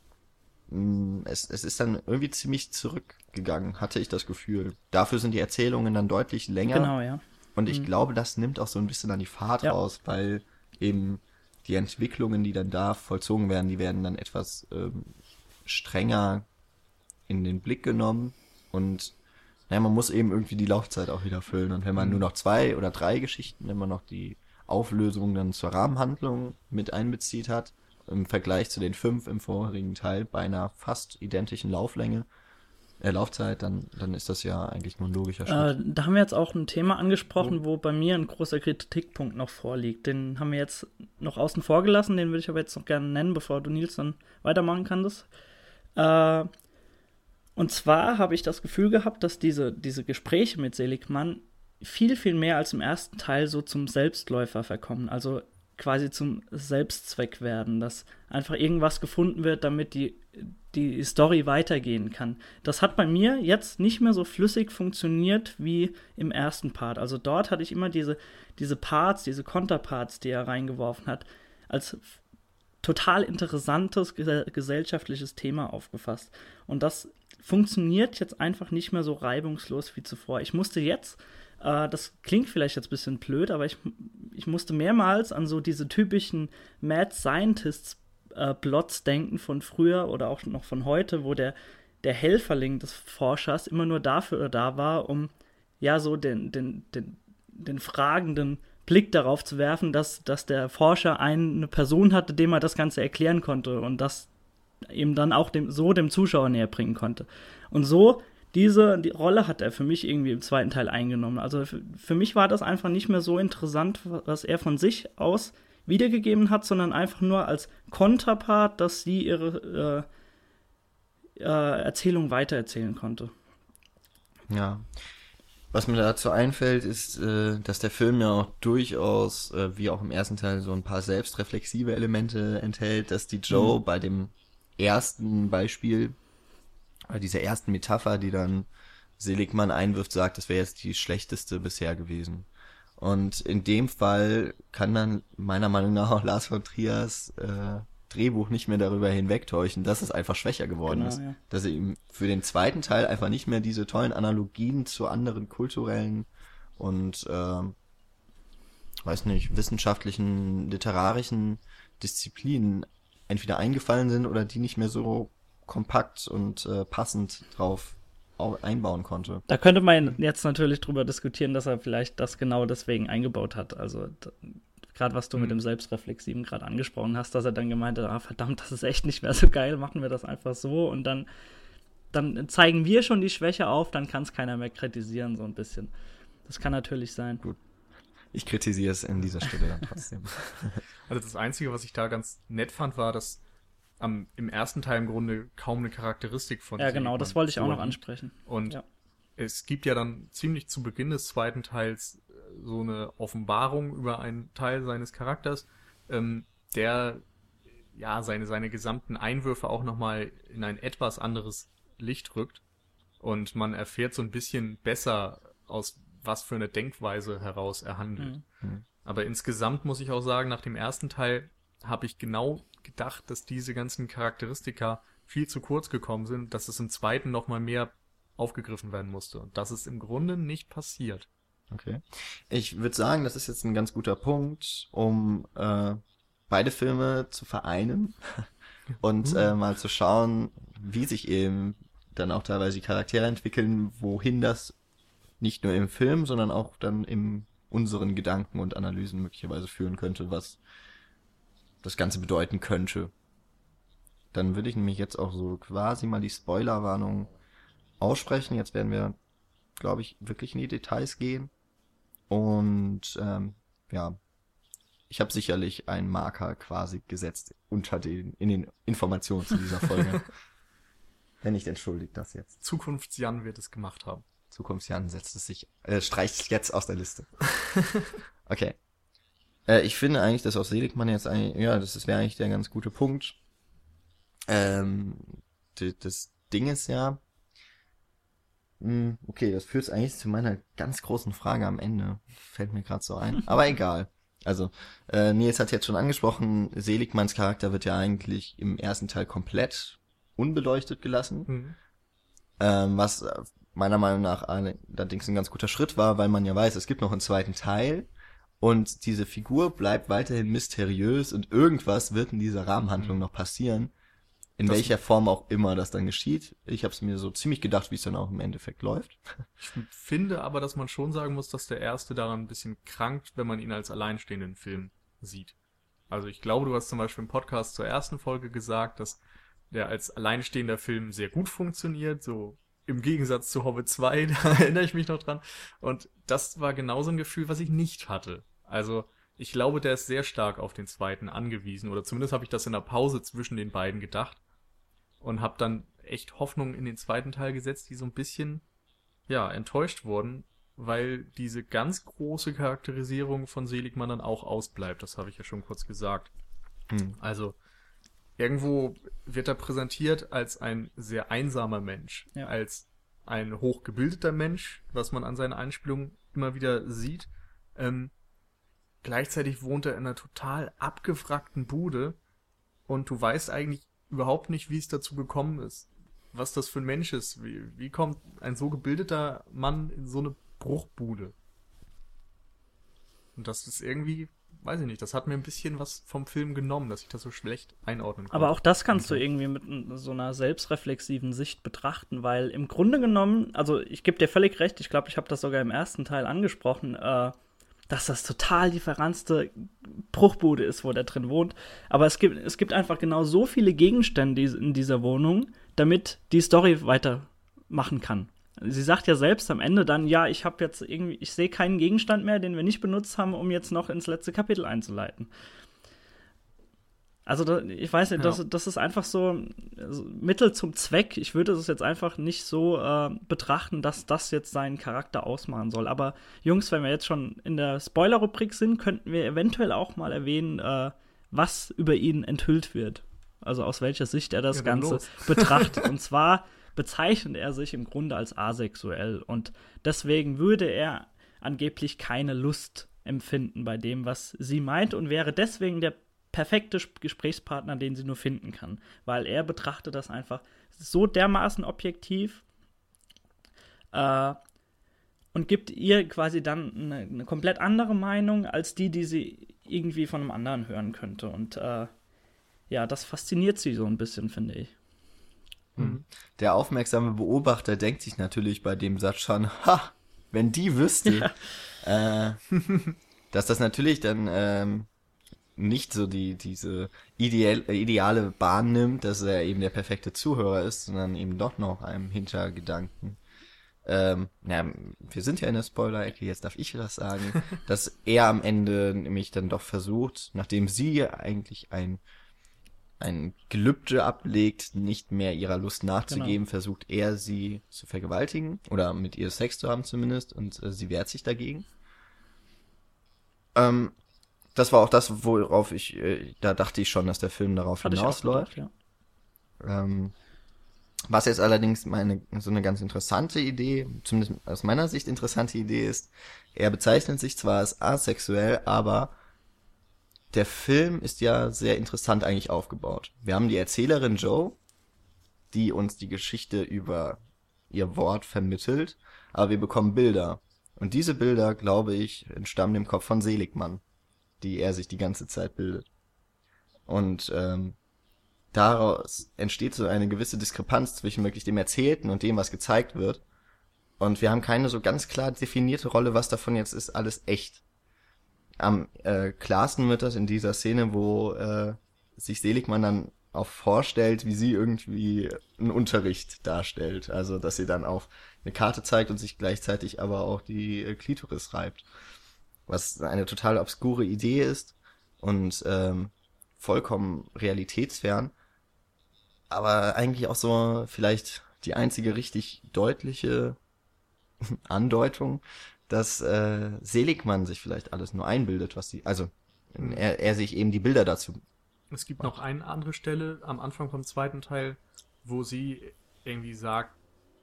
[SPEAKER 1] mh, mm, es, es ist dann irgendwie ziemlich zurückgegangen, hatte ich das Gefühl. Dafür sind die Erzählungen dann deutlich länger.
[SPEAKER 3] Genau, ja.
[SPEAKER 1] Und ich mhm. glaube, das nimmt auch so ein bisschen an die Fahrt ja. raus, weil eben die Entwicklungen, die dann da vollzogen werden, die werden dann etwas ähm, strenger in den Blick genommen und naja, man muss eben irgendwie die Laufzeit auch wieder füllen. Und wenn man mhm. nur noch zwei oder drei Geschichten, wenn man noch die Auflösung dann zur Rahmenhandlung mit einbezieht hat, im Vergleich zu den fünf im vorherigen Teil bei einer fast identischen Lauflänge, äh, Laufzeit, dann, dann ist das ja eigentlich nur ein logischer
[SPEAKER 3] Schritt. Äh, da haben wir jetzt auch ein Thema angesprochen, wo bei mir ein großer Kritikpunkt noch vorliegt. Den haben wir jetzt noch außen vor gelassen, den würde ich aber jetzt noch gerne nennen, bevor du Nils dann weitermachen kannst. Äh, und zwar habe ich das Gefühl gehabt, dass diese, diese Gespräche mit Seligmann viel, viel mehr als im ersten Teil so zum Selbstläufer verkommen. Also quasi zum Selbstzweck werden, dass einfach irgendwas gefunden wird, damit die, die Story weitergehen kann. Das hat bei mir jetzt nicht mehr so flüssig funktioniert wie im ersten Part. Also dort hatte ich immer diese, diese Parts, diese Konterparts, die er reingeworfen hat, als total interessantes gesellschaftliches Thema aufgefasst. Und das funktioniert jetzt einfach nicht mehr so reibungslos wie zuvor. Ich musste jetzt, äh, das klingt vielleicht jetzt ein bisschen blöd, aber ich, ich musste mehrmals an so diese typischen Mad Scientists äh, Plots denken von früher oder auch noch von heute, wo der, der Helferling des Forschers immer nur dafür da war, um ja so den, den, den, den fragenden Blick darauf zu werfen, dass, dass der Forscher eine Person hatte, dem er das Ganze erklären konnte und das eben dann auch dem, so dem Zuschauer näher bringen konnte. Und so, diese die Rolle hat er für mich irgendwie im zweiten Teil eingenommen. Also für, für mich war das einfach nicht mehr so interessant, was er von sich aus wiedergegeben hat, sondern einfach nur als Konterpart, dass sie ihre äh, äh, Erzählung weitererzählen konnte.
[SPEAKER 1] Ja, was mir dazu einfällt, ist, äh, dass der Film ja auch durchaus, äh, wie auch im ersten Teil, so ein paar selbstreflexive Elemente enthält, dass die Joe mhm. bei dem ersten Beispiel, bei dieser ersten Metapher, die dann Seligmann einwirft, sagt, das wäre jetzt die schlechteste bisher gewesen. Und in dem Fall kann dann meiner Meinung nach auch Lars von Triers äh, Drehbuch nicht mehr darüber hinwegtäuschen, dass es einfach schwächer geworden genau, ist. Ja. Dass er ihm für den zweiten Teil einfach nicht mehr diese tollen Analogien zu anderen kulturellen und äh, weiß nicht, wissenschaftlichen, literarischen Disziplinen entweder eingefallen sind oder die nicht mehr so kompakt und äh, passend drauf einbauen konnte.
[SPEAKER 3] Da könnte man jetzt natürlich drüber diskutieren, dass er vielleicht das genau deswegen eingebaut hat. Also Gerade was du mhm. mit dem Selbstreflexiven gerade angesprochen hast, dass er dann gemeint hat, ah, verdammt, das ist echt nicht mehr so geil, machen wir das einfach so und dann, dann zeigen wir schon die Schwäche auf, dann kann es keiner mehr kritisieren, so ein bisschen. Das kann natürlich sein. Gut.
[SPEAKER 1] Ich kritisiere es in dieser Stelle dann trotzdem. <laughs>
[SPEAKER 2] Also das Einzige, was ich da ganz nett fand, war, dass am, im ersten Teil im Grunde kaum eine Charakteristik von
[SPEAKER 3] Ja, genau, das wollte ich auch noch ansprechen.
[SPEAKER 2] Und
[SPEAKER 3] ja.
[SPEAKER 2] es gibt ja dann ziemlich zu Beginn des zweiten Teils so eine Offenbarung über einen Teil seines Charakters, ähm, der ja seine, seine gesamten Einwürfe auch nochmal in ein etwas anderes Licht rückt. Und man erfährt so ein bisschen besser, aus was für eine Denkweise heraus er handelt. Mhm. mhm. Aber insgesamt muss ich auch sagen, nach dem ersten Teil habe ich genau gedacht, dass diese ganzen Charakteristika viel zu kurz gekommen sind, dass es im zweiten nochmal mehr aufgegriffen werden musste. Und das ist im Grunde nicht passiert.
[SPEAKER 1] Okay. Ich würde sagen, das ist jetzt ein ganz guter Punkt, um äh, beide Filme zu vereinen <laughs> und uh. äh, mal zu schauen, wie sich eben dann auch teilweise die Charaktere entwickeln, wohin das nicht nur im Film, sondern auch dann in unseren Gedanken und Analysen möglicherweise führen könnte, was das Ganze bedeuten könnte. Dann würde ich nämlich jetzt auch so quasi mal die Spoilerwarnung aussprechen. Jetzt werden wir, glaube ich, wirklich in die Details gehen. Und ähm, ja, ich habe sicherlich einen Marker quasi gesetzt unter den in den Informationen zu dieser Folge. <laughs> Wenn nicht, entschuldigt das jetzt.
[SPEAKER 2] Zukunftsjan wird es gemacht haben.
[SPEAKER 1] Zukunftsjan setzt es sich, äh, streicht es jetzt aus der Liste. <laughs> okay. Äh, ich finde eigentlich, dass aus Seligmann jetzt eigentlich, ja, das wäre eigentlich der ganz gute Punkt. Ähm, das Ding ist ja, okay, das führt eigentlich zu meiner ganz großen Frage am Ende. Fällt mir gerade so ein. <laughs> Aber egal. Also, äh, Nils hat jetzt schon angesprochen, Seligmanns Charakter wird ja eigentlich im ersten Teil komplett unbeleuchtet gelassen. Mhm. Ähm, was meiner Meinung nach allerdings ein ganz guter Schritt war, weil man ja weiß, es gibt noch einen zweiten Teil und diese Figur bleibt weiterhin mysteriös und irgendwas wird in dieser Rahmenhandlung mhm. noch passieren. In das welcher Form auch immer das dann geschieht. Ich habe es mir so ziemlich gedacht, wie es dann auch im Endeffekt läuft.
[SPEAKER 2] Ich finde aber, dass man schon sagen muss, dass der erste daran ein bisschen krankt, wenn man ihn als alleinstehenden Film sieht. Also ich glaube, du hast zum Beispiel im Podcast zur ersten Folge gesagt, dass der als alleinstehender Film sehr gut funktioniert, so im Gegensatz zu Hobbit 2, <laughs> da erinnere ich mich noch dran. Und das war genauso ein Gefühl, was ich nicht hatte. Also ich glaube, der ist sehr stark auf den zweiten angewiesen, oder zumindest habe ich das in der Pause zwischen den beiden gedacht und habe dann echt Hoffnung in den zweiten Teil gesetzt, die so ein bisschen ja enttäuscht wurden, weil diese ganz große Charakterisierung von Seligmann dann auch ausbleibt. Das habe ich ja schon kurz gesagt. Hm. Also irgendwo wird er präsentiert als ein sehr einsamer Mensch, ja. als ein hochgebildeter Mensch, was man an seinen Einspielungen immer wieder sieht. Ähm, gleichzeitig wohnt er in einer total abgewrackten Bude und du weißt eigentlich überhaupt nicht, wie es dazu gekommen ist. Was das für ein Mensch ist. Wie, wie kommt ein so gebildeter Mann in so eine Bruchbude? Und das ist irgendwie, weiß ich nicht, das hat mir ein bisschen was vom Film genommen, dass ich das so schlecht einordnen
[SPEAKER 3] konnte. Aber auch das kannst du irgendwie mit so einer selbstreflexiven Sicht betrachten, weil im Grunde genommen, also ich gebe dir völlig recht, ich glaube, ich habe das sogar im ersten Teil angesprochen, äh, dass das total die verranzte Bruchbude ist, wo der drin wohnt. Aber es gibt, es gibt einfach genau so viele Gegenstände in dieser Wohnung, damit die Story weitermachen kann. Sie sagt ja selbst am Ende dann, ja, ich habe jetzt irgendwie, ich sehe keinen Gegenstand mehr, den wir nicht benutzt haben, um jetzt noch ins letzte Kapitel einzuleiten. Also da, ich weiß nicht, ja. das, das ist einfach so also Mittel zum Zweck. Ich würde es jetzt einfach nicht so äh, betrachten, dass das jetzt seinen Charakter ausmachen soll. Aber Jungs, wenn wir jetzt schon in der Spoiler-Rubrik sind, könnten wir eventuell auch mal erwähnen, äh, was über ihn enthüllt wird. Also aus welcher Sicht er das ja, Ganze <laughs> betrachtet. Und zwar bezeichnet er sich im Grunde als asexuell. Und deswegen würde er angeblich keine Lust empfinden bei dem, was sie meint und wäre deswegen der perfekte Gesprächspartner, den sie nur finden kann. Weil er betrachtet das einfach so dermaßen objektiv äh, und gibt ihr quasi dann eine, eine, komplett andere Meinung als die, die sie irgendwie von einem anderen hören könnte. Und äh, ja, das fasziniert sie so ein bisschen, finde ich.
[SPEAKER 1] Hm. Der aufmerksame Beobachter denkt sich natürlich bei dem Satz schon, ha, wenn die wüsste, <laughs> ja. äh, <laughs> dass das natürlich dann ähm, nicht so die diese ideal, ideale Bahn nimmt, dass er eben der perfekte Zuhörer ist, sondern eben doch noch einem Hintergedanken. Ähm, ja, wir sind ja in der Spoiler-Ecke, jetzt darf ich das sagen, <laughs> dass er am Ende nämlich dann doch versucht, nachdem sie eigentlich ein ein Gelübde ablegt, nicht mehr ihrer Lust nachzugeben, genau. versucht er sie zu vergewaltigen oder mit ihr Sex zu haben zumindest und äh, sie wehrt sich dagegen. Ähm, das war auch das, worauf ich, äh, da dachte ich schon, dass der Film darauf Hatte hinausläuft. Ja. Ähm, was jetzt allerdings meine, so eine ganz interessante Idee, zumindest aus meiner Sicht interessante Idee ist, er bezeichnet sich zwar als asexuell, aber der Film ist ja sehr interessant eigentlich aufgebaut. Wir haben die Erzählerin Joe, die uns die Geschichte über ihr Wort vermittelt, aber wir bekommen Bilder. Und diese Bilder, glaube ich, entstammen dem Kopf von Seligmann, die er sich die ganze Zeit bildet. Und ähm, daraus entsteht so eine gewisse Diskrepanz zwischen wirklich dem Erzählten und dem, was gezeigt wird. Und wir haben keine so ganz klar definierte Rolle, was davon jetzt ist alles echt. Am äh, klarsten wird das in dieser Szene, wo äh, sich Seligmann dann auch vorstellt, wie sie irgendwie einen Unterricht darstellt. Also, dass sie dann auf eine Karte zeigt und sich gleichzeitig aber auch die äh, Klitoris reibt. Was eine total obskure Idee ist und ähm, vollkommen realitätsfern. Aber eigentlich auch so vielleicht die einzige richtig deutliche <laughs> Andeutung, dass äh, Seligmann sich vielleicht alles nur einbildet, was sie, also er, er sich eben die Bilder dazu
[SPEAKER 2] es gibt noch eine andere Stelle am Anfang vom zweiten Teil, wo sie irgendwie sagt,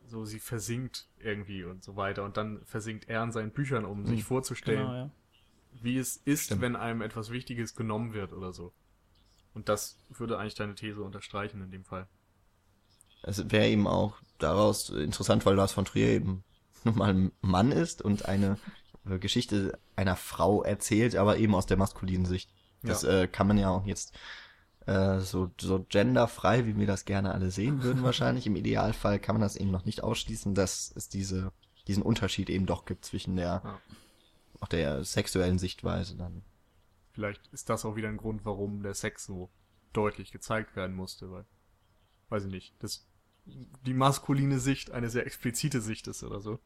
[SPEAKER 2] so sie versinkt irgendwie und so weiter und dann versinkt er in seinen Büchern, um mhm. sich vorzustellen, genau, ja. wie es ist, Stimmt. wenn einem etwas Wichtiges genommen wird oder so. Und das würde eigentlich deine These unterstreichen in dem Fall.
[SPEAKER 1] Es wäre eben auch daraus interessant, weil Lars von Trier eben nun mal ein Mann ist und eine <laughs> Geschichte einer Frau erzählt, aber eben aus der maskulinen Sicht. Das ja. äh, kann man ja auch jetzt äh, so, so genderfrei, wie wir das gerne alle sehen würden wahrscheinlich. Im Idealfall kann man das eben noch nicht ausschließen, dass es diese, diesen Unterschied eben doch gibt zwischen der, ja. auch der sexuellen Sichtweise dann.
[SPEAKER 2] Vielleicht ist das auch wieder ein Grund, warum der Sex so deutlich gezeigt werden musste, weil, weiß ich nicht, dass die maskuline Sicht eine sehr explizite Sicht ist oder so.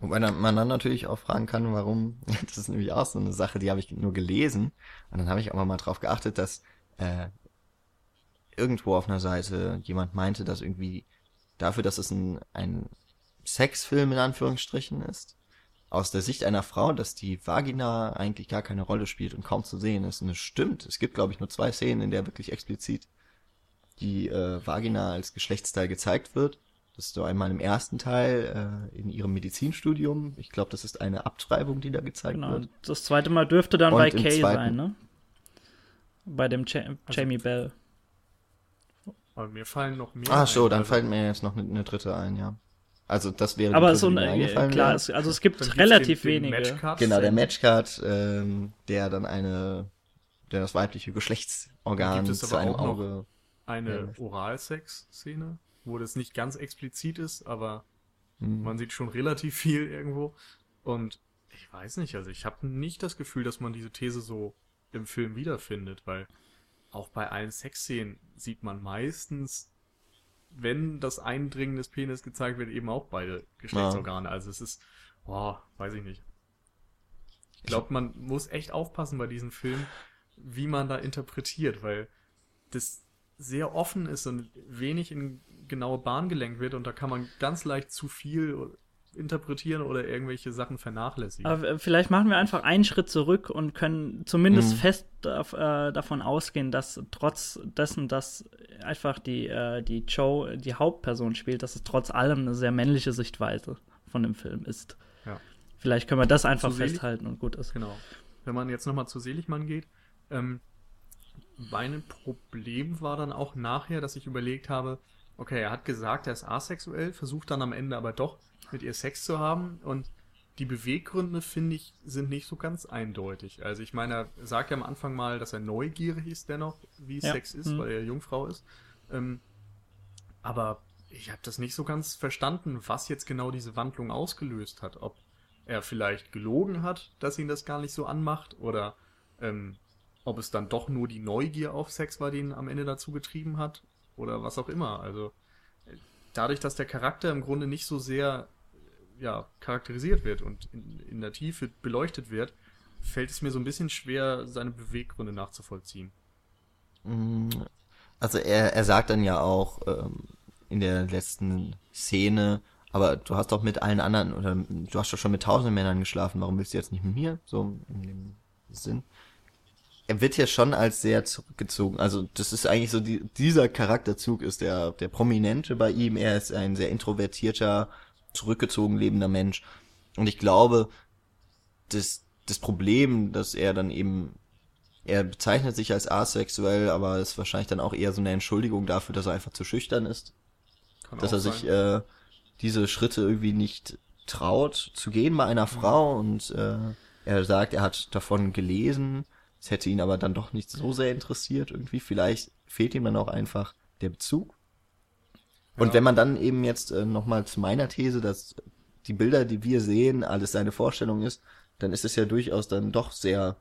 [SPEAKER 1] Wobei man dann natürlich auch fragen kann, warum, <laughs> das ist nämlich auch so eine Sache, die habe ich nur gelesen. Und dann habe ich auch mal drauf geachtet, dass äh, irgendwo auf einer Seite jemand meinte, dass irgendwie dafür, dass es ein, ein Sexfilm in Anführungsstrichen ist, aus der Sicht einer Frau, dass die Vagina eigentlich gar keine Rolle spielt und kaum zu sehen ist. Und es stimmt. Es gibt, glaube ich, nur zwei Szenen, in der wirklich explizit die äh, Vagina als Geschlechtsteil gezeigt wird. Das ist so einmal im ersten Teil äh, in ihrem Medizinstudium. Ich glaube, das ist eine Abtreibung, die da gezeigt genau. wird.
[SPEAKER 3] Das zweite Mal dürfte dann Und bei Kay sein, ne? Bei dem ja also, Jamie Bell.
[SPEAKER 2] Aber mir fallen noch mehr.
[SPEAKER 1] Ah, so, dann also. fällt mir jetzt noch eine, eine, dritte ein, ja. Also das wäre
[SPEAKER 3] aber so eine, klar, es, also es gibt relativ den, den wenige.
[SPEAKER 1] Genau, der Matchcard, ähm, der dann eine, der das weibliche Geschlechtsorgan zu einem Auge.
[SPEAKER 2] Eine Oralsex-Szene? wo das nicht ganz explizit ist, aber mhm. man sieht schon relativ viel irgendwo. Und ich weiß nicht, also ich habe nicht das Gefühl, dass man diese These so im Film wiederfindet, weil auch bei allen Sexszenen sieht man meistens, wenn das Eindringen des Penis gezeigt wird, eben auch beide Geschlechtsorgane. Ja. Also es ist, boah, weiß ich nicht. Ich glaube, man muss echt aufpassen bei diesem Film, wie man da interpretiert, weil das sehr offen ist und wenig in genaue Bahn gelenkt wird und da kann man ganz leicht zu viel interpretieren oder irgendwelche Sachen vernachlässigen.
[SPEAKER 3] Aber vielleicht machen wir einfach einen Schritt zurück und können zumindest mhm. fest äh, davon ausgehen, dass trotz dessen, dass einfach die, äh, die Joe die Hauptperson spielt, dass es trotz allem eine sehr männliche Sichtweise von dem Film ist. Ja. Vielleicht können wir das einfach festhalten und gut ist.
[SPEAKER 2] Genau. Wenn man jetzt nochmal zu Seligmann geht, ähm, mein Problem war dann auch nachher, dass ich überlegt habe, okay, er hat gesagt, er ist asexuell, versucht dann am Ende aber doch mit ihr Sex zu haben und die Beweggründe, finde ich, sind nicht so ganz eindeutig. Also ich meine, er sagt ja am Anfang mal, dass er neugierig ist dennoch, wie ja. Sex ist, mhm. weil er Jungfrau ist. Ähm, aber ich habe das nicht so ganz verstanden, was jetzt genau diese Wandlung ausgelöst hat. Ob er vielleicht gelogen hat, dass ihn das gar nicht so anmacht oder ähm, ob es dann doch nur die Neugier auf Sex war, die ihn am Ende dazu getrieben hat oder was auch immer. Also dadurch, dass der Charakter im Grunde nicht so sehr ja, charakterisiert wird und in, in der Tiefe beleuchtet wird, fällt es mir so ein bisschen schwer, seine Beweggründe nachzuvollziehen.
[SPEAKER 1] Mm, also er, er sagt dann ja auch ähm, in der letzten Szene, aber du hast doch mit allen anderen, oder du hast doch schon mit tausenden Männern geschlafen, warum willst du jetzt nicht mit mir? So in dem Sinn er wird ja schon als sehr zurückgezogen. Also das ist eigentlich so die, dieser Charakterzug ist der der prominente bei ihm. Er ist ein sehr introvertierter, zurückgezogen lebender Mensch. Und ich glaube, das das Problem, dass er dann eben er bezeichnet sich als asexuell, aber ist wahrscheinlich dann auch eher so eine Entschuldigung dafür, dass er einfach zu schüchtern ist. Kann dass er sein. sich äh, diese Schritte irgendwie nicht traut zu gehen bei einer Frau und äh, er sagt, er hat davon gelesen, es hätte ihn aber dann doch nicht so sehr interessiert irgendwie. Vielleicht fehlt ihm dann auch einfach der Bezug. Und wenn man dann eben jetzt äh, nochmal zu meiner These, dass die Bilder, die wir sehen, alles seine Vorstellung ist, dann ist es ja durchaus dann doch sehr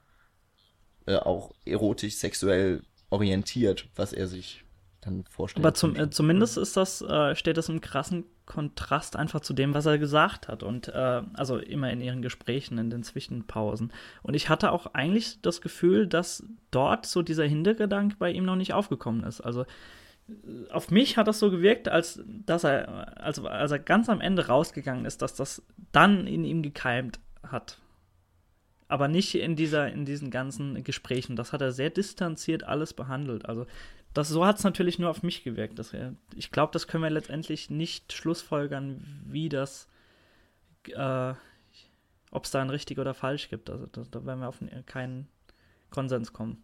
[SPEAKER 1] äh, auch erotisch, sexuell orientiert, was er sich dann vorstellt.
[SPEAKER 3] Aber zum, äh, zumindest ist das, äh, steht das im krassen Kontrast einfach zu dem, was er gesagt hat. Und äh, also immer in ihren Gesprächen, in den Zwischenpausen. Und ich hatte auch eigentlich das Gefühl, dass dort so dieser Hintergedanke bei ihm noch nicht aufgekommen ist. Also auf mich hat das so gewirkt, als dass er, also als er ganz am Ende rausgegangen ist, dass das dann in ihm gekeimt hat aber nicht in dieser, in diesen ganzen Gesprächen. Das hat er sehr distanziert alles behandelt. Also das, so hat es natürlich nur auf mich gewirkt. Das, ich glaube, das können wir letztendlich nicht schlussfolgern, wie das, äh, ob es da ein richtig oder falsch gibt. Also da, da werden wir auf keinen Konsens kommen.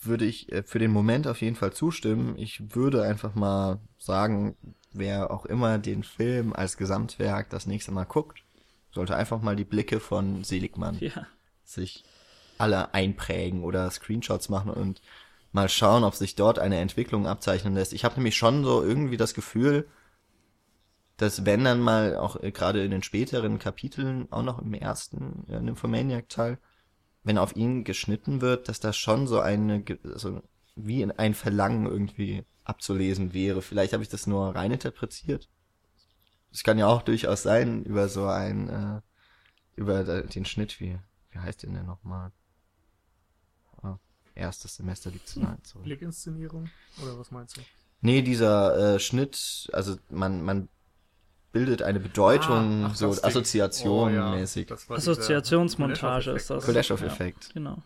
[SPEAKER 1] Würde ich äh, für den Moment auf jeden Fall zustimmen. Ich würde einfach mal sagen, wer auch immer den Film als Gesamtwerk das nächste Mal guckt, sollte einfach mal die Blicke von Seligmann ja. sich alle einprägen oder Screenshots machen und mal schauen, ob sich dort eine Entwicklung abzeichnen lässt. Ich habe nämlich schon so irgendwie das Gefühl, dass wenn dann mal auch äh, gerade in den späteren Kapiteln, auch noch im ersten ja, Nymphomaniac-Teil, wenn auf ihn geschnitten wird, dass das schon so eine, so wie ein Verlangen irgendwie abzulesen wäre. Vielleicht habe ich das nur rein interpretiert. Es kann ja auch durchaus sein, über so ein, äh, über den Schnitt, wie, wie heißt den denn nochmal? Ah, erstes Semester liegt zu nahe zurück.
[SPEAKER 2] Blickinszenierung? Oder was meinst du?
[SPEAKER 1] Nee, dieser äh, Schnitt, also man, man bildet eine Bedeutung, ah, ach, so Assoziation oh, ja. mäßig.
[SPEAKER 3] Assoziationsmontage ist das.
[SPEAKER 1] Kuleshov-Effekt.
[SPEAKER 3] Ja, genau.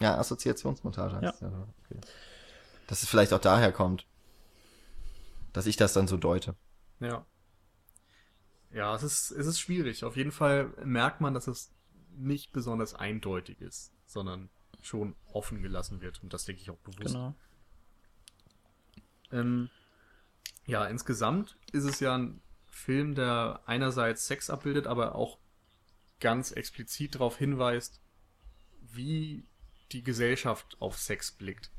[SPEAKER 1] Ja, Assoziationsmontage heißt ja. ja okay. Dass es vielleicht auch daher kommt. Dass ich das dann so deute.
[SPEAKER 2] Ja. Ja, es ist, es ist schwierig. Auf jeden Fall merkt man, dass es nicht besonders eindeutig ist, sondern schon offen gelassen wird. Und das denke ich auch bewusst. Genau. Ähm, ja, insgesamt ist es ja ein Film, der einerseits Sex abbildet, aber auch ganz explizit darauf hinweist, wie die Gesellschaft auf Sex blickt.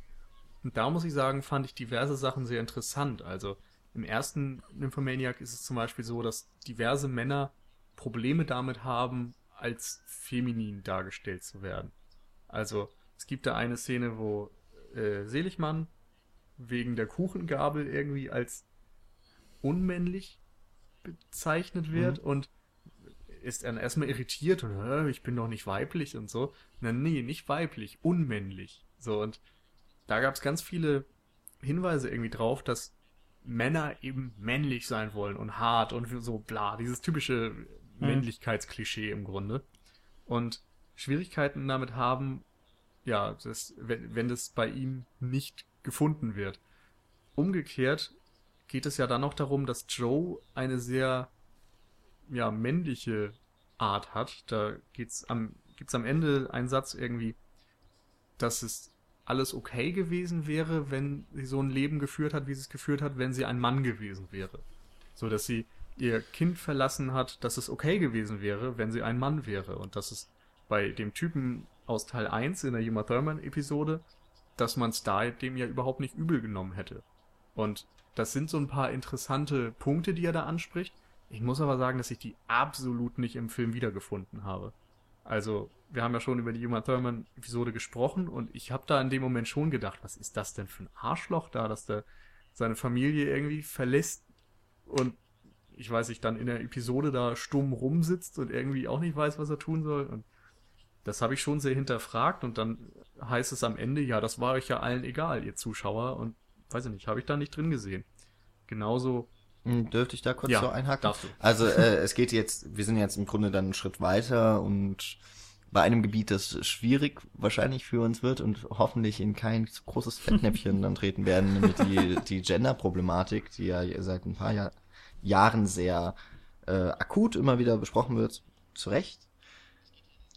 [SPEAKER 2] Und da muss ich sagen, fand ich diverse Sachen sehr interessant. Also im ersten Nymphomaniac ist es zum Beispiel so, dass diverse Männer Probleme damit haben, als feminin dargestellt zu werden. Also es gibt da eine Szene, wo äh, Seligmann wegen der Kuchengabel irgendwie als unmännlich bezeichnet wird mhm. und ist dann erstmal irritiert und ich bin doch nicht weiblich und so. Na nee, nicht weiblich, unmännlich. So und da gab es ganz viele Hinweise irgendwie drauf, dass Männer eben männlich sein wollen und hart und so bla, dieses typische hm. Männlichkeitsklischee im Grunde. Und Schwierigkeiten damit haben, ja, das, wenn, wenn das bei ihm nicht gefunden wird. Umgekehrt geht es ja dann noch darum, dass Joe eine sehr, ja, männliche Art hat. Da geht's am, gibt's am Ende einen Satz irgendwie, dass es alles okay gewesen wäre, wenn sie so ein Leben geführt hat, wie sie es geführt hat, wenn sie ein Mann gewesen wäre. So dass sie ihr Kind verlassen hat, dass es okay gewesen wäre, wenn sie ein Mann wäre. Und dass es bei dem Typen aus Teil 1 in der Yuma Thurman Episode, dass man es da dem ja überhaupt nicht übel genommen hätte. Und das sind so ein paar interessante Punkte, die er da anspricht. Ich muss aber sagen, dass ich die absolut nicht im Film wiedergefunden habe. Also, wir haben ja schon über die Uma Thurman Episode gesprochen und ich habe da in dem Moment schon gedacht, was ist das denn für ein Arschloch da, dass der seine Familie irgendwie verlässt und ich weiß nicht, dann in der Episode da stumm rumsitzt und irgendwie auch nicht weiß, was er tun soll. Und das habe ich schon sehr hinterfragt und dann heißt es am Ende, ja, das war euch ja allen egal, ihr Zuschauer. Und weiß ich nicht, habe ich da nicht drin gesehen. Genauso.
[SPEAKER 1] Hm, dürfte ich da kurz ja, so einhaken? Darfst du. Also äh, es geht jetzt, wir sind jetzt im Grunde dann einen Schritt weiter und bei einem Gebiet, das schwierig wahrscheinlich für uns wird und hoffentlich in kein großes Fettnäpfchen dann treten werden, nämlich die, die Gender-Problematik, die ja seit ein paar Jahr, Jahren sehr äh, akut immer wieder besprochen wird, zu Recht.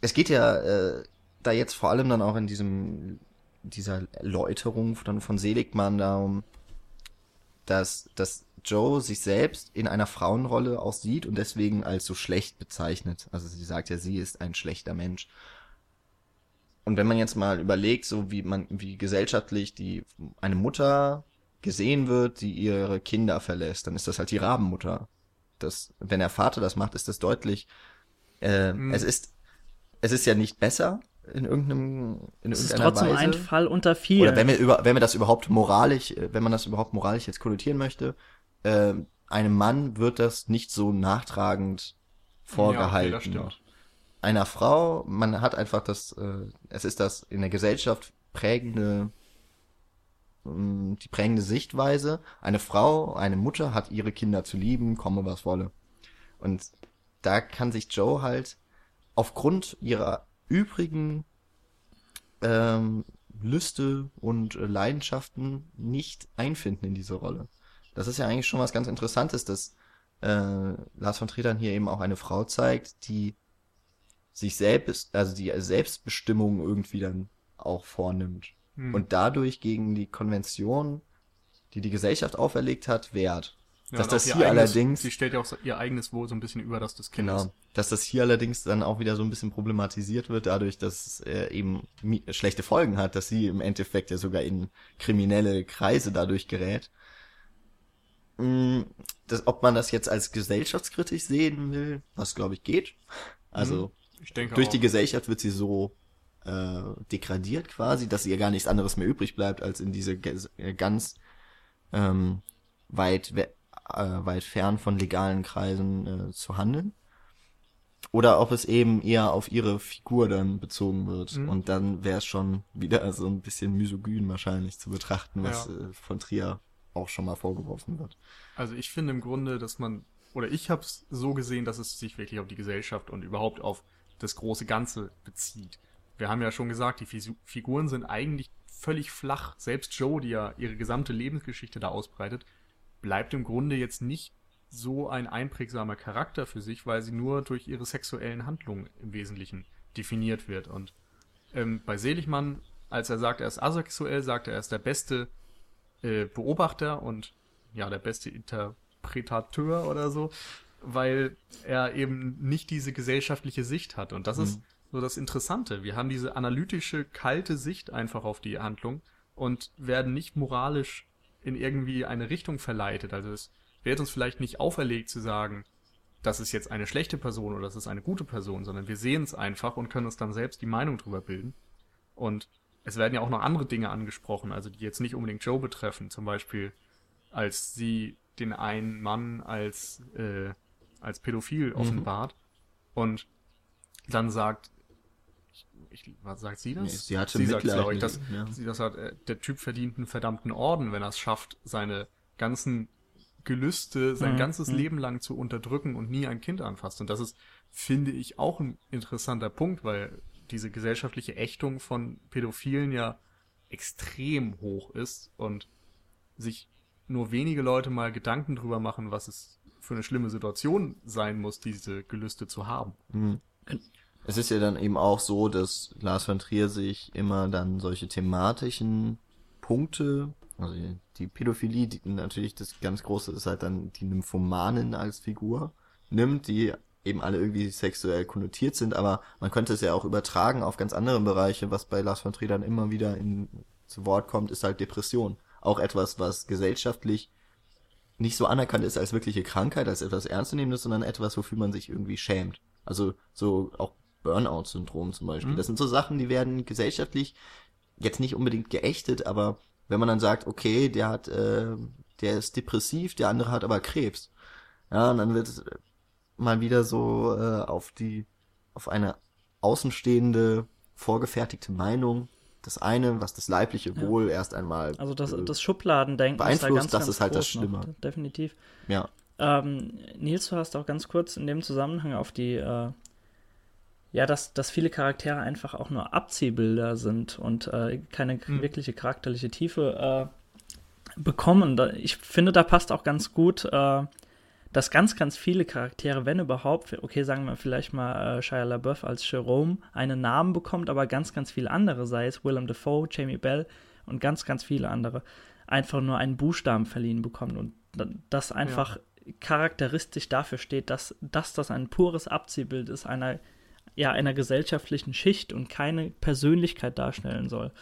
[SPEAKER 1] Es geht ja äh, da jetzt vor allem dann auch in diesem dieser Erläuterung dann von Seligmann darum, dass, dass Joe sich selbst in einer Frauenrolle auch sieht und deswegen als so schlecht bezeichnet. Also sie sagt ja, sie ist ein schlechter Mensch. Und wenn man jetzt mal überlegt, so wie man, wie gesellschaftlich die, eine Mutter gesehen wird, die ihre Kinder verlässt, dann ist das halt die Rabenmutter. Das, wenn der Vater das macht, ist das deutlich, äh, mhm. es ist, es ist ja nicht besser, in irgendeinem in
[SPEAKER 3] es ist trotzdem Weise. ein Fall unter vier.
[SPEAKER 1] Oder wenn wir über wenn wir das überhaupt moralisch, äh, wenn man das überhaupt moralisch jetzt konnotieren möchte, äh, einem Mann wird das nicht so nachtragend vorgehalten. Ja, okay, das stimmt. Einer Frau, man hat einfach das, äh, es ist das in der Gesellschaft prägende, äh, die prägende Sichtweise. Eine Frau, eine Mutter hat ihre Kinder zu lieben, komme was wolle. Und da kann sich Joe halt aufgrund ihrer übrigen ähm, Lüste und äh, Leidenschaften nicht einfinden in diese Rolle. Das ist ja eigentlich schon was ganz Interessantes, dass äh, Lars von Trier hier eben auch eine Frau zeigt, die sich selbst, also die Selbstbestimmung irgendwie dann auch vornimmt hm. und dadurch gegen die Konvention, die die Gesellschaft auferlegt hat, wehrt. Ja, dass das hier eigenes, allerdings.
[SPEAKER 2] Sie stellt ja auch ihr eigenes Wohl so ein bisschen über das des Kindes. Genau.
[SPEAKER 1] Dass das hier allerdings dann auch wieder so ein bisschen problematisiert wird, dadurch, dass er eben schlechte Folgen hat, dass sie im Endeffekt ja sogar in kriminelle Kreise dadurch gerät. Mm, das, ob man das jetzt als gesellschaftskritisch sehen will, was glaube ich geht. Also mhm. durch auch. die Gesellschaft wird sie so äh, degradiert quasi, dass ihr gar nichts anderes mehr übrig bleibt, als in diese ganz ähm, weit äh, weit fern von legalen Kreisen äh, zu handeln. Oder ob es eben eher auf ihre Figur dann bezogen wird. Mhm. Und dann wäre es schon wieder so ein bisschen misogyn wahrscheinlich zu betrachten, was ja. äh, von Trier auch schon mal vorgeworfen wird.
[SPEAKER 2] Also ich finde im Grunde, dass man, oder ich habe es so gesehen, dass es sich wirklich auf die Gesellschaft und überhaupt auf das große Ganze bezieht. Wir haben ja schon gesagt, die Figuren sind eigentlich völlig flach. Selbst Joe, die ja ihre gesamte Lebensgeschichte da ausbreitet, bleibt im Grunde jetzt nicht so ein einprägsamer Charakter für sich, weil sie nur durch ihre sexuellen Handlungen im Wesentlichen definiert wird. Und ähm, bei Seligmann, als er sagt, er ist asexuell, sagt er, er ist der beste äh, Beobachter und ja, der beste Interpretateur oder so, weil er eben nicht diese gesellschaftliche Sicht hat. Und das mhm. ist so das Interessante. Wir haben diese analytische, kalte Sicht einfach auf die Handlung und werden nicht moralisch in irgendwie eine Richtung verleitet. Also es wird uns vielleicht nicht auferlegt zu sagen, das ist jetzt eine schlechte Person oder das ist eine gute Person, sondern wir sehen es einfach und können uns dann selbst die Meinung drüber bilden. Und es werden ja auch noch andere Dinge angesprochen, also die jetzt nicht unbedingt Joe betreffen. Zum Beispiel, als sie den einen Mann als, äh, als pädophil mhm. offenbart und dann sagt, ich, was sagt sie das? Nee,
[SPEAKER 1] sie hatte sie sagt, glaube ich,
[SPEAKER 2] dass, ja. sie das hat, äh, der Typ verdient einen verdammten Orden, wenn er es schafft, seine ganzen Gelüste sein mhm. ganzes mhm. Leben lang zu unterdrücken und nie ein Kind anfasst. Und das ist, finde ich, auch ein interessanter Punkt, weil diese gesellschaftliche Ächtung von Pädophilen ja extrem hoch ist und sich nur wenige Leute mal Gedanken drüber machen, was es für eine schlimme Situation sein muss, diese Gelüste zu haben. Mhm.
[SPEAKER 1] Es ist ja dann eben auch so, dass Lars von Trier sich immer dann solche thematischen Punkte, also die Pädophilie, die natürlich das ganz große ist halt dann die Nymphomanen als Figur nimmt, die eben alle irgendwie sexuell konnotiert sind, aber man könnte es ja auch übertragen auf ganz andere Bereiche, was bei Lars von Trier dann immer wieder in, zu Wort kommt, ist halt Depression. Auch etwas, was gesellschaftlich nicht so anerkannt ist als wirkliche Krankheit, als etwas Ernstzunehmendes, sondern etwas, wofür man sich irgendwie schämt. Also so auch Burnout-Syndrom zum Beispiel. Mhm. Das sind so Sachen, die werden gesellschaftlich jetzt nicht unbedingt geächtet, aber wenn man dann sagt, okay, der hat, äh, der ist depressiv, der andere hat aber Krebs, ja, und dann wird es mal wieder so äh, auf die, auf eine außenstehende, vorgefertigte Meinung das eine, was das leibliche Wohl ja. erst einmal
[SPEAKER 3] also das, äh, das Schubladendenken
[SPEAKER 1] beeinflusst, ist da ganz, das ganz ist halt das Schlimme.
[SPEAKER 3] Noch, definitiv.
[SPEAKER 1] Ja.
[SPEAKER 3] Ähm, Nils, du hast auch ganz kurz in dem Zusammenhang auf die äh, ja, dass, dass viele Charaktere einfach auch nur Abziehbilder sind und äh, keine mhm. wirkliche charakterliche Tiefe äh, bekommen. Ich finde, da passt auch ganz gut, äh, dass ganz, ganz viele Charaktere, wenn überhaupt, okay, sagen wir vielleicht mal äh, Shia LaBeouf als Jerome, einen Namen bekommt, aber ganz, ganz viele andere, sei es Willem Dafoe, Jamie Bell und ganz, ganz viele andere, einfach nur einen Buchstaben verliehen bekommen und das einfach ja. charakteristisch dafür steht, dass, dass das ein pures Abziehbild ist einer, ja, einer gesellschaftlichen Schicht und keine Persönlichkeit darstellen soll.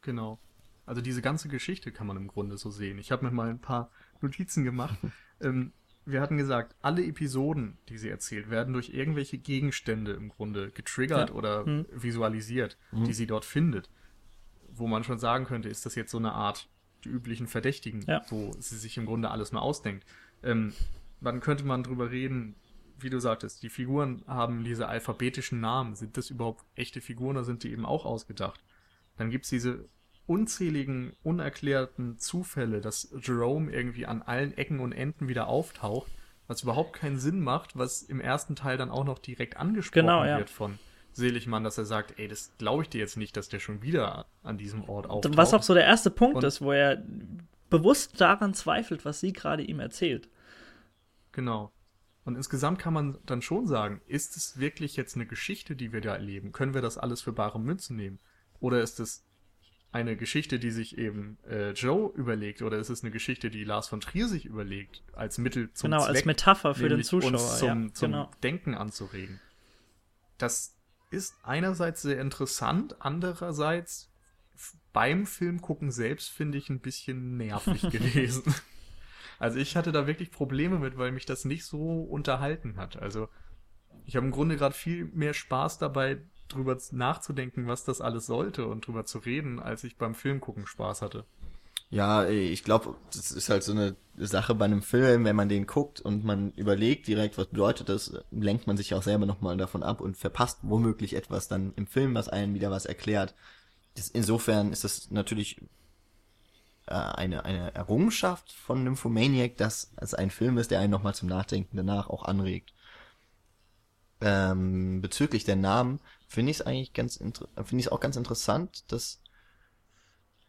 [SPEAKER 2] Genau. Also diese ganze Geschichte kann man im Grunde so sehen. Ich habe mir mal ein paar Notizen gemacht. <laughs> ähm, wir hatten gesagt, alle Episoden, die sie erzählt, werden durch irgendwelche Gegenstände im Grunde getriggert ja. oder hm. visualisiert, hm. die sie dort findet. Wo man schon sagen könnte, ist das jetzt so eine Art die üblichen Verdächtigen, ja. wo sie sich im Grunde alles nur ausdenkt. Ähm, dann könnte man drüber reden, wie du sagtest, die Figuren haben diese alphabetischen Namen. Sind das überhaupt echte Figuren oder sind die eben auch ausgedacht? Dann gibt's diese unzähligen, unerklärten Zufälle, dass Jerome irgendwie an allen Ecken und Enden wieder auftaucht, was überhaupt keinen Sinn macht, was im ersten Teil dann auch noch direkt angesprochen genau, ja. wird von Seligmann, dass er sagt, ey, das glaube ich dir jetzt nicht, dass der schon wieder an diesem Ort auftaucht.
[SPEAKER 3] Was auch so der erste Punkt und, ist, wo er bewusst daran zweifelt, was sie gerade ihm erzählt.
[SPEAKER 2] Genau. Und insgesamt kann man dann schon sagen, ist es wirklich jetzt eine Geschichte, die wir da erleben? Können wir das alles für bare Münze nehmen? Oder ist es eine Geschichte, die sich eben äh, Joe überlegt, oder ist es eine Geschichte, die Lars von Trier sich überlegt, als Mittel zum
[SPEAKER 3] genau,
[SPEAKER 2] Zweck,
[SPEAKER 3] als Metapher für den Zuschauer,
[SPEAKER 2] uns zum,
[SPEAKER 3] ja,
[SPEAKER 2] zum genau. Denken anzuregen. Das ist einerseits sehr interessant, andererseits beim Film gucken selbst finde ich ein bisschen nervig <laughs> gewesen. Also ich hatte da wirklich Probleme mit, weil mich das nicht so unterhalten hat. Also ich habe im Grunde gerade viel mehr Spaß dabei, drüber nachzudenken, was das alles sollte und drüber zu reden, als ich beim Film gucken Spaß hatte.
[SPEAKER 1] Ja, ich glaube, das ist halt so eine Sache bei einem Film, wenn man den guckt und man überlegt direkt, was bedeutet das, lenkt man sich auch selber nochmal davon ab und verpasst womöglich etwas dann im Film, was einen wieder was erklärt. Das, insofern ist das natürlich äh, eine, eine Errungenschaft von Nymphomaniac, dass es ein Film ist, der einen nochmal zum Nachdenken danach auch anregt. Ähm, bezüglich der Namen finde ich es eigentlich ganz finde ich es auch ganz interessant, dass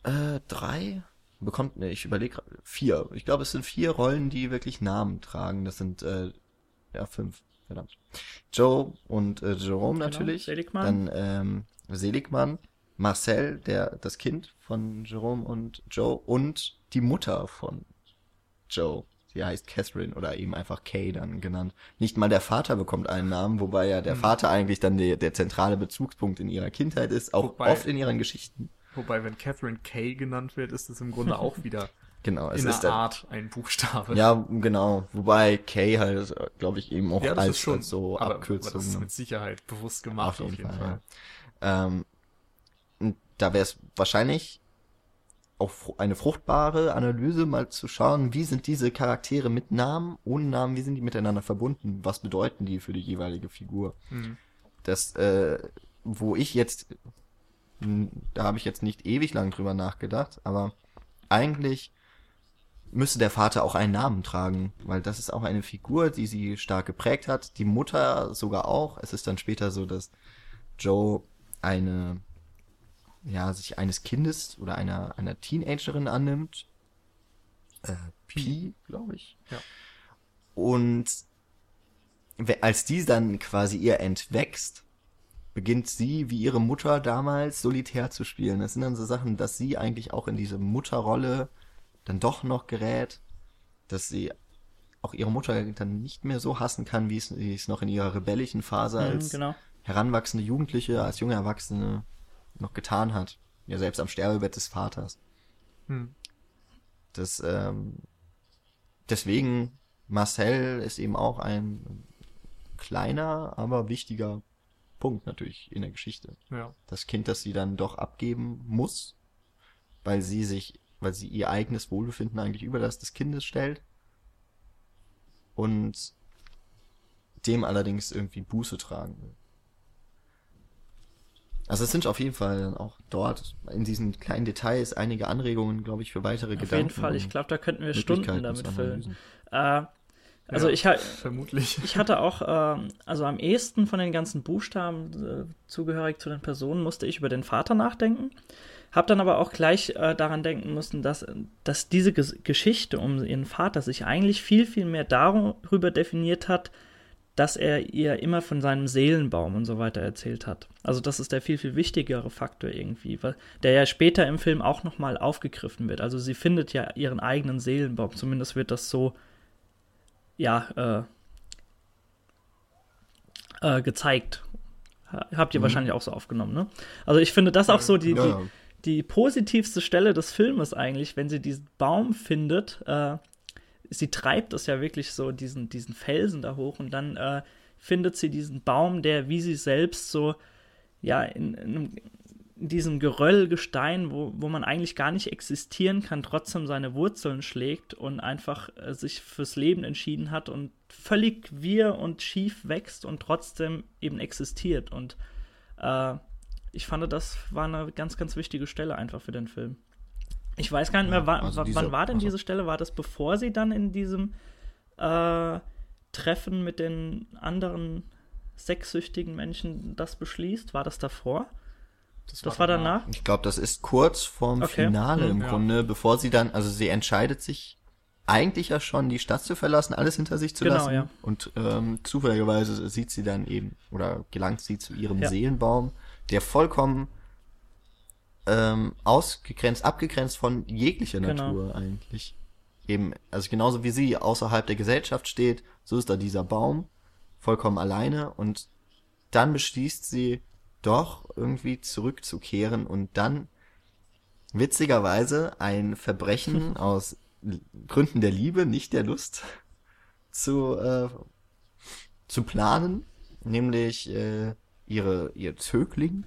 [SPEAKER 1] äh, drei bekommt, ne, ich überlege vier. Ich glaube, es sind vier Rollen, die wirklich Namen tragen. Das sind äh, ja fünf, verdammt. Joe und äh, Jerome genau, natürlich. Seligmann. Dann ähm, Seligmann, Marcel, der das Kind von Jerome und Joe und die Mutter von Joe. Sie heißt Catherine oder eben einfach Kay dann genannt. Nicht mal der Vater bekommt einen Namen, wobei ja der mhm. Vater eigentlich dann der, der zentrale Bezugspunkt in ihrer Kindheit ist, auch wobei, oft in ihren Geschichten.
[SPEAKER 2] Wobei, wenn Catherine Kay genannt wird, ist es im Grunde auch wieder <laughs>
[SPEAKER 1] genau,
[SPEAKER 2] es in ist der Art ein Buchstabe.
[SPEAKER 1] Ja, genau. Wobei Kay halt, glaube ich, eben auch ja, als, schon, als so aber, Abkürzung. Aber das
[SPEAKER 2] ist mit Sicherheit bewusst gemacht, auf jeden, auf jeden Fall.
[SPEAKER 1] Fall. Ähm, da wäre es wahrscheinlich auch eine fruchtbare Analyse, mal zu schauen, wie sind diese Charaktere mit Namen, ohne Namen, wie sind die miteinander verbunden, was bedeuten die für die jeweilige Figur. Mhm. Das, äh, wo ich jetzt da habe ich jetzt nicht ewig lang drüber nachgedacht, aber eigentlich müsste der Vater auch einen Namen tragen, weil das ist auch eine Figur, die sie stark geprägt hat. Die Mutter sogar auch. Es ist dann später so, dass Joe eine, ja, sich eines Kindes oder einer, einer Teenagerin annimmt. Äh, Pi, glaube ich. Ja. Und als die dann quasi ihr entwächst, beginnt sie, wie ihre Mutter damals, solitär zu spielen. Das sind dann so Sachen, dass sie eigentlich auch in diese Mutterrolle dann doch noch gerät, dass sie auch ihre Mutter dann nicht mehr so hassen kann, wie es, wie es noch in ihrer rebellischen Phase mhm, als genau. heranwachsende Jugendliche, als junge Erwachsene noch getan hat. Ja, selbst am Sterbebett des Vaters. Hm. Das, ähm, deswegen, Marcel ist eben auch ein kleiner, aber wichtiger Punkt natürlich in der Geschichte. Ja. Das Kind, das sie dann doch abgeben muss, weil sie sich, weil sie ihr eigenes Wohlbefinden eigentlich über das des Kindes stellt und dem allerdings irgendwie Buße tragen will. Also es sind auf jeden Fall auch dort in diesen kleinen Details einige Anregungen, glaube ich, für weitere auf Gedanken.
[SPEAKER 3] Auf jeden Fall, ich glaube, da könnten wir Stunden damit füllen. Äh, also ja, ich, ha
[SPEAKER 2] vermutlich.
[SPEAKER 3] ich hatte auch, ähm, also am ehesten von den ganzen Buchstaben äh, zugehörig zu den Personen, musste ich über den Vater nachdenken. habe dann aber auch gleich äh, daran denken müssen, dass, dass diese Ges Geschichte um ihren Vater sich eigentlich viel, viel mehr darüber definiert hat, dass er ihr immer von seinem Seelenbaum und so weiter erzählt hat. Also das ist der viel, viel wichtigere Faktor irgendwie, weil der ja später im Film auch nochmal aufgegriffen wird. Also sie findet ja ihren eigenen Seelenbaum, zumindest wird das so, ja, äh, äh, gezeigt. Habt ihr mhm. wahrscheinlich auch so aufgenommen, ne? Also ich finde das auch so die, die, die positivste Stelle des Filmes eigentlich, wenn sie diesen Baum findet, äh, sie treibt es ja wirklich so, diesen, diesen Felsen da hoch und dann äh, findet sie diesen Baum, der wie sie selbst so, ja, in, in, in diesem Geröllgestein, wo, wo man eigentlich gar nicht existieren kann, trotzdem seine Wurzeln schlägt und einfach äh, sich fürs Leben entschieden hat und völlig wir und schief wächst und trotzdem eben existiert. Und äh, ich fand, das war eine ganz, ganz wichtige Stelle einfach für den Film. Ich weiß gar nicht mehr, wann, also diese, wann war denn also, diese Stelle? War das bevor sie dann in diesem äh, Treffen mit den anderen sexsüchtigen Menschen das beschließt? War das davor? Das, das war, danach?
[SPEAKER 1] Ich glaube, das ist kurz vorm okay. Finale hm, im ja. Grunde, bevor sie dann, also sie entscheidet sich eigentlich ja schon, die Stadt zu verlassen, alles hinter sich zu genau, lassen. Ja. Und ähm, zufälligerweise sieht sie dann eben, oder gelangt sie zu ihrem ja. Seelenbaum, der vollkommen ähm, ausgegrenzt, abgegrenzt von jeglicher genau. Natur eigentlich. Eben, also genauso wie sie außerhalb der Gesellschaft steht, so ist da dieser Baum, vollkommen alleine und dann beschließt sie doch irgendwie zurückzukehren und dann witzigerweise ein Verbrechen <laughs> aus Gründen der Liebe, nicht der Lust, zu, äh, zu planen, nämlich äh, ihre, ihr Zögling,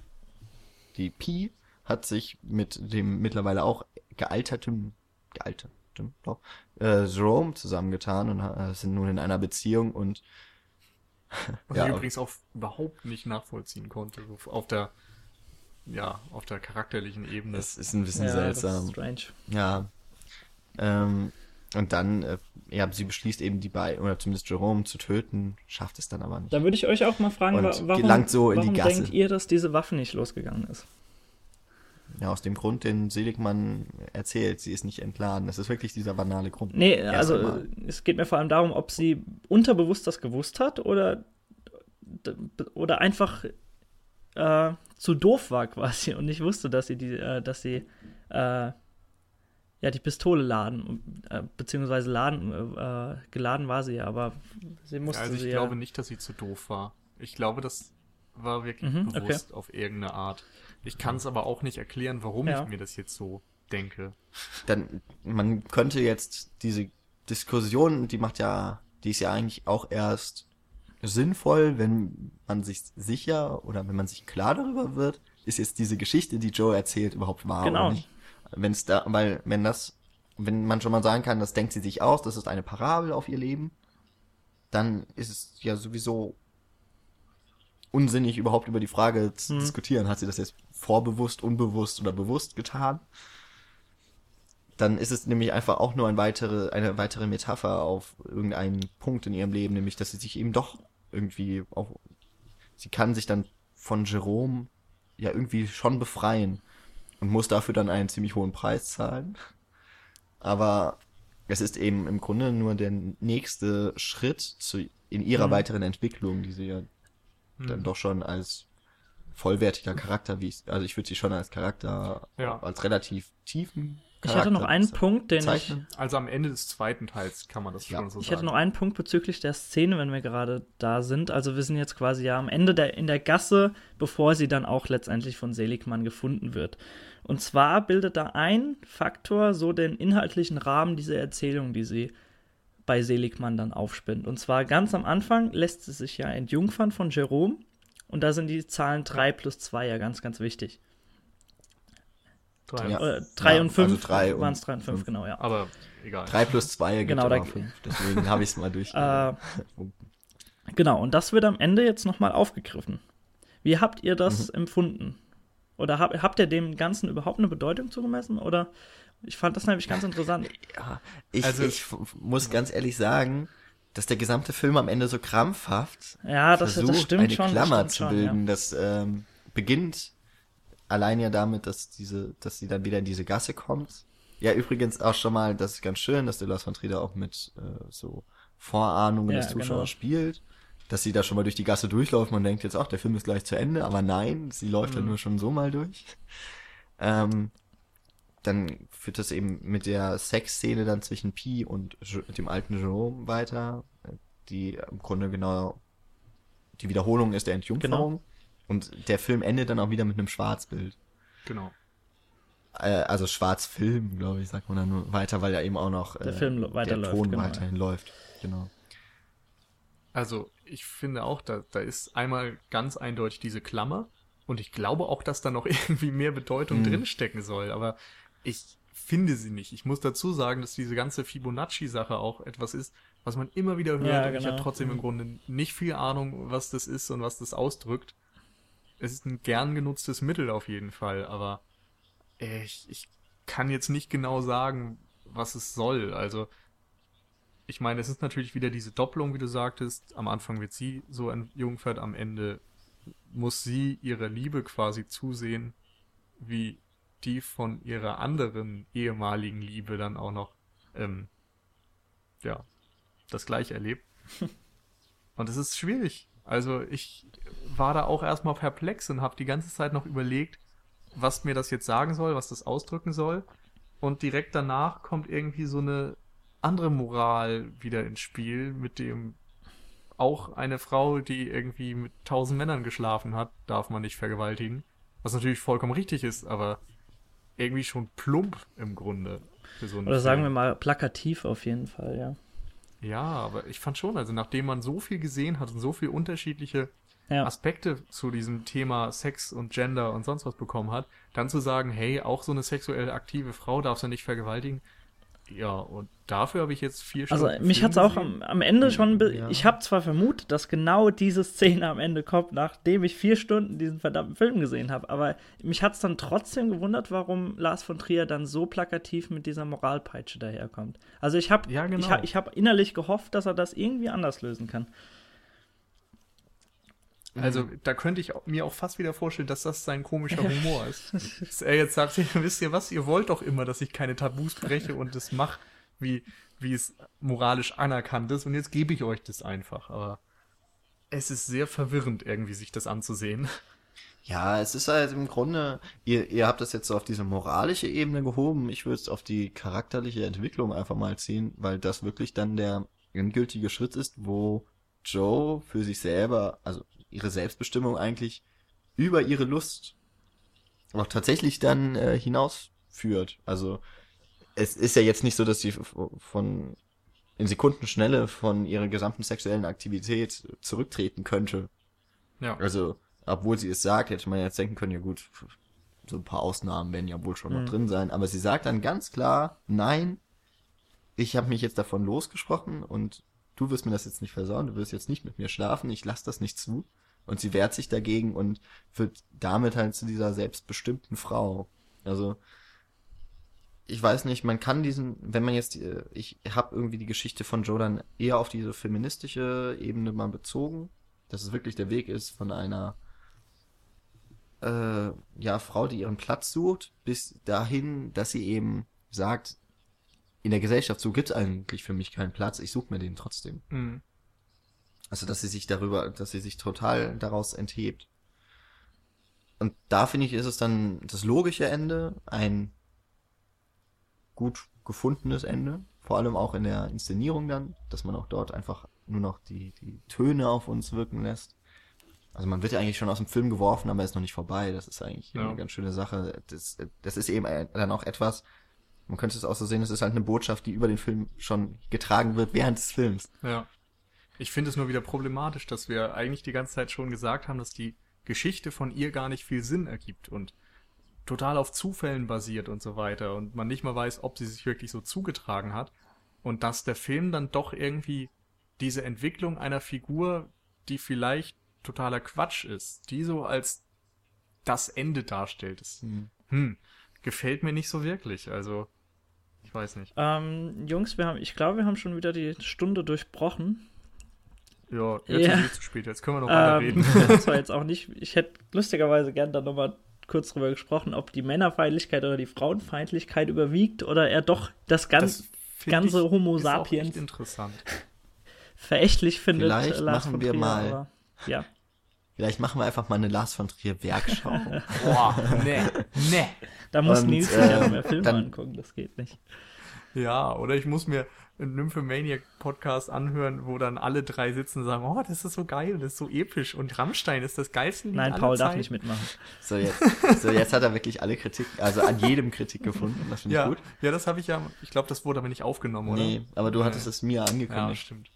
[SPEAKER 1] die Pi, hat sich mit dem mittlerweile auch gealterten, gealterten, doch, äh, Jerome zusammengetan und äh, sind nun in einer Beziehung und <laughs>
[SPEAKER 2] was ja, ich übrigens auch überhaupt nicht nachvollziehen konnte, so auf der ja, auf der charakterlichen Ebene.
[SPEAKER 1] Das ist ein bisschen ja, seltsam. strange. Ja. Ähm, und dann, äh, ja, sie beschließt eben die beiden, oder zumindest Jerome zu töten, schafft es dann aber nicht.
[SPEAKER 3] Da würde ich euch auch mal fragen, und warum,
[SPEAKER 1] gelangt so in warum die Gasse.
[SPEAKER 3] denkt ihr, dass diese Waffe nicht losgegangen ist?
[SPEAKER 1] Ja, aus dem Grund, den Seligmann erzählt, sie ist nicht entladen. Das ist wirklich dieser banale Grund.
[SPEAKER 3] Nee, also Mal. es geht mir vor allem darum, ob sie unterbewusst das gewusst hat oder, oder einfach äh, zu doof war quasi und nicht wusste, dass sie die, äh, dass sie äh, ja die Pistole laden, äh, beziehungsweise laden, äh, geladen war sie ja, aber sie musste ja,
[SPEAKER 2] also ich
[SPEAKER 3] sie
[SPEAKER 2] glaube ja nicht, dass sie zu doof war. Ich glaube, das war wirklich mhm, bewusst okay. auf irgendeine Art. Ich kann es aber auch nicht erklären, warum ja. ich mir das jetzt so denke.
[SPEAKER 1] Dann, man könnte jetzt diese Diskussion, die macht ja, die ist ja eigentlich auch erst sinnvoll, wenn man sich sicher oder wenn man sich klar darüber wird, ist jetzt diese Geschichte, die Joe erzählt, überhaupt wahr genau. oder nicht. Wenn es da, weil, wenn das, wenn man schon mal sagen kann, das denkt sie sich aus, das ist eine Parabel auf ihr Leben, dann ist es ja sowieso unsinnig, überhaupt über die Frage zu hm. diskutieren. Hat sie das jetzt vorbewusst, unbewusst oder bewusst getan? Dann ist es nämlich einfach auch nur ein weitere, eine weitere Metapher auf irgendeinen Punkt in ihrem Leben, nämlich, dass sie sich eben doch irgendwie auch, sie kann sich dann von Jerome ja irgendwie schon befreien und muss dafür dann einen ziemlich hohen Preis zahlen. Aber es ist eben im Grunde nur der nächste Schritt zu, in ihrer mhm. weiteren Entwicklung, die sie ja mhm. dann doch schon als vollwertiger Charakter, wie ich, also ich würde sie schon als Charakter, ja. als relativ tiefen
[SPEAKER 3] Charakter Ich hatte noch einen Punkt, den
[SPEAKER 2] zeichnen. ich. Also am Ende des zweiten Teils kann man das ja. schon so
[SPEAKER 3] ich
[SPEAKER 2] sagen.
[SPEAKER 3] Ich hatte noch einen Punkt bezüglich der Szene, wenn wir gerade da sind. Also wir sind jetzt quasi ja am Ende der, in der Gasse, bevor sie dann auch letztendlich von Seligmann gefunden wird. Und zwar bildet da ein Faktor so den inhaltlichen Rahmen dieser Erzählung, die sie bei Seligmann dann aufspinnt. Und zwar ganz am Anfang lässt sie sich ja entjungfern von Jerome. Und da sind die Zahlen 3 plus 2 ja ganz, ganz wichtig. 3 ja. äh, und 5 also waren es 3 und 5, genau, ja.
[SPEAKER 2] Aber egal.
[SPEAKER 1] 3 plus 2 ergibt genau, da, 5. Deswegen habe ich es mal <laughs> durch.
[SPEAKER 3] äh, genau, und das wird am Ende jetzt nochmal aufgegriffen. Wie habt ihr das mhm. empfunden? Oder hab, habt ihr dem Ganzen überhaupt eine Bedeutung zugemessen? Oder ich fand das nämlich ganz interessant.
[SPEAKER 1] Ja, ich, also, ich muss ganz ehrlich sagen, dass der gesamte Film am Ende so krampfhaft
[SPEAKER 3] ja, das,
[SPEAKER 1] versucht,
[SPEAKER 3] das stimmt
[SPEAKER 1] eine
[SPEAKER 3] schon,
[SPEAKER 1] Klammer zu bilden. Schon, ja. Das ähm, beginnt allein ja damit, dass diese, dass sie dann wieder in diese Gasse kommt. Ja, übrigens auch schon mal, das ist ganz schön, dass der Lars von Trier auch mit äh, so Vorahnungen ja, des Zuschauers genau. spielt. Dass sie da schon mal durch die Gasse durchläuft, man denkt jetzt auch, der Film ist gleich zu Ende, aber nein, sie läuft mhm. dann nur schon so mal durch. Ähm, dann führt das eben mit der Sexszene dann zwischen Pi und dem alten Jerome weiter, die im Grunde genau die Wiederholung ist der Entjungferung. Genau. Und der Film endet dann auch wieder mit einem Schwarzbild.
[SPEAKER 2] Genau.
[SPEAKER 1] Äh, also Schwarzfilm, glaube ich, sagt man dann nur weiter, weil ja eben auch noch
[SPEAKER 3] der, äh, Film
[SPEAKER 1] der Ton genau. weiterhin läuft. Genau.
[SPEAKER 2] Also ich finde auch, da, da ist einmal ganz eindeutig diese Klammer und ich glaube auch, dass da noch <laughs> irgendwie mehr Bedeutung mhm. drinstecken soll, aber ich finde sie nicht. Ich muss dazu sagen, dass diese ganze Fibonacci-Sache auch etwas ist, was man immer wieder hört. Ja, genau. und ich habe trotzdem im mhm. Grunde nicht viel Ahnung, was das ist und was das ausdrückt. Es ist ein gern genutztes Mittel auf jeden Fall, aber ich, ich kann jetzt nicht genau sagen, was es soll. Also, ich meine, es ist natürlich wieder diese Doppelung, wie du sagtest. Am Anfang wird sie so entjungfert, am Ende muss sie ihrer Liebe quasi zusehen, wie die von ihrer anderen ehemaligen Liebe dann auch noch, ähm, ja, das gleiche erlebt. <laughs> Und es ist schwierig. Also ich war da auch erstmal perplex und habe die ganze Zeit noch überlegt, was mir das jetzt sagen soll, was das ausdrücken soll. Und direkt danach kommt irgendwie so eine andere Moral wieder ins Spiel, mit dem auch eine Frau, die irgendwie mit tausend Männern geschlafen hat, darf man nicht vergewaltigen. Was natürlich vollkommen richtig ist, aber irgendwie schon plump im Grunde.
[SPEAKER 3] So Oder sagen Film. wir mal plakativ auf jeden Fall, ja.
[SPEAKER 2] Ja, aber ich fand schon, also nachdem man so viel gesehen hat und so viel unterschiedliche ja. Aspekte zu diesem Thema Sex und Gender und sonst was bekommen hat, dann zu sagen, hey, auch so eine sexuell aktive Frau darfst du nicht vergewaltigen, ja, und dafür habe ich jetzt vier
[SPEAKER 3] also, Stunden. Also mich hat es auch am, am, Ende schon. Ja. Ich habe zwar vermutet, dass genau diese Szene am Ende kommt, nachdem ich vier Stunden diesen verdammten Film gesehen habe, aber mich hat es dann trotzdem gewundert, warum Lars von Trier dann so plakativ mit dieser Moralpeitsche daherkommt. Also ich habe ja, genau. ich, ich hab innerlich gehofft, dass er das irgendwie anders lösen kann.
[SPEAKER 2] Also mhm. da könnte ich mir auch fast wieder vorstellen, dass das sein komischer Humor ist. <laughs> dass er jetzt sagt, <laughs> wisst ihr was, ihr wollt doch immer, dass ich keine Tabus breche und das mache, wie, wie es moralisch anerkannt ist und jetzt gebe ich euch das einfach. Aber es ist sehr verwirrend irgendwie, sich das anzusehen.
[SPEAKER 1] Ja, es ist halt im Grunde, ihr, ihr habt das jetzt so auf diese moralische Ebene gehoben. Ich würde es auf die charakterliche Entwicklung einfach mal ziehen, weil das wirklich dann der endgültige Schritt ist, wo Joe für sich selber, also ihre Selbstbestimmung eigentlich über ihre Lust auch tatsächlich dann äh, hinausführt. Also es ist ja jetzt nicht so, dass sie von in Sekundenschnelle von ihrer gesamten sexuellen Aktivität zurücktreten könnte. Ja. Also, obwohl sie es sagt, hätte man jetzt denken können, ja gut, so ein paar Ausnahmen werden ja wohl schon mhm. noch drin sein. Aber sie sagt dann ganz klar, nein, ich habe mich jetzt davon losgesprochen und du wirst mir das jetzt nicht versauen, du wirst jetzt nicht mit mir schlafen, ich lass das nicht zu. Und sie wehrt sich dagegen und wird damit halt zu dieser selbstbestimmten Frau. Also, ich weiß nicht, man kann diesen, wenn man jetzt, äh, ich habe irgendwie die Geschichte von Jordan eher auf diese feministische Ebene mal bezogen, dass es wirklich der Weg ist von einer äh, ja Frau, die ihren Platz sucht, bis dahin, dass sie eben sagt, in der Gesellschaft so gibt es eigentlich für mich keinen Platz, ich suche mir den trotzdem. Mhm. Also, dass sie sich darüber, dass sie sich total daraus enthebt. Und da finde ich, ist es dann das logische Ende, ein gut gefundenes Ende. Vor allem auch in der Inszenierung dann, dass man auch dort einfach nur noch die, die Töne auf uns wirken lässt. Also man wird ja eigentlich schon aus dem Film geworfen, aber er ist noch nicht vorbei. Das ist eigentlich ja. eine ganz schöne Sache. Das, das ist eben dann auch etwas, man könnte es auch so sehen, es ist halt eine Botschaft, die über den Film schon getragen wird während des Films.
[SPEAKER 2] Ja. Ich finde es nur wieder problematisch, dass wir eigentlich die ganze Zeit schon gesagt haben, dass die Geschichte von ihr gar nicht viel Sinn ergibt und total auf Zufällen basiert und so weiter und man nicht mal weiß, ob sie sich wirklich so zugetragen hat und dass der Film dann doch irgendwie diese Entwicklung einer Figur, die vielleicht totaler Quatsch ist, die so als das Ende darstellt, ist, hm. hm, gefällt mir nicht so wirklich. Also, ich weiß nicht.
[SPEAKER 3] Ähm, Jungs, wir haben, ich glaube, wir haben schon wieder die Stunde durchbrochen.
[SPEAKER 2] Ja, jetzt ja. ist es zu spät, jetzt können wir noch
[SPEAKER 3] ähm, weiter reden. <laughs> das war <laughs> jetzt auch nicht, ich hätte lustigerweise gern dann nochmal kurz drüber gesprochen, ob die Männerfeindlichkeit oder die Frauenfeindlichkeit überwiegt oder er doch das, ganz, das ganze Homo sapiens
[SPEAKER 2] interessant. <laughs>
[SPEAKER 3] verächtlich findet.
[SPEAKER 1] Vielleicht Lars machen wir Trier, mal.
[SPEAKER 3] Aber, ja.
[SPEAKER 1] Vielleicht machen wir einfach mal eine Lars von Trier Werkschau.
[SPEAKER 2] Boah, nee, nee.
[SPEAKER 3] Da muss Und, Nils äh, ja mehr Filme angucken, das geht nicht.
[SPEAKER 2] Ja, oder ich muss mir Nymphomaniac-Podcast anhören, wo dann alle drei sitzen und sagen, oh, das ist so geil, das ist so episch und Rammstein ist das geilste
[SPEAKER 3] Lied Nein, Paul darf nicht mitmachen.
[SPEAKER 1] So jetzt, so, jetzt hat er wirklich alle Kritik, also an jedem Kritik gefunden, das finde
[SPEAKER 2] ich
[SPEAKER 1] ja, gut.
[SPEAKER 2] Ja, das habe ich ja, ich glaube, das wurde aber nicht aufgenommen, oder? Nee,
[SPEAKER 1] aber du hattest es mir angekündigt. Ja,
[SPEAKER 2] stimmt.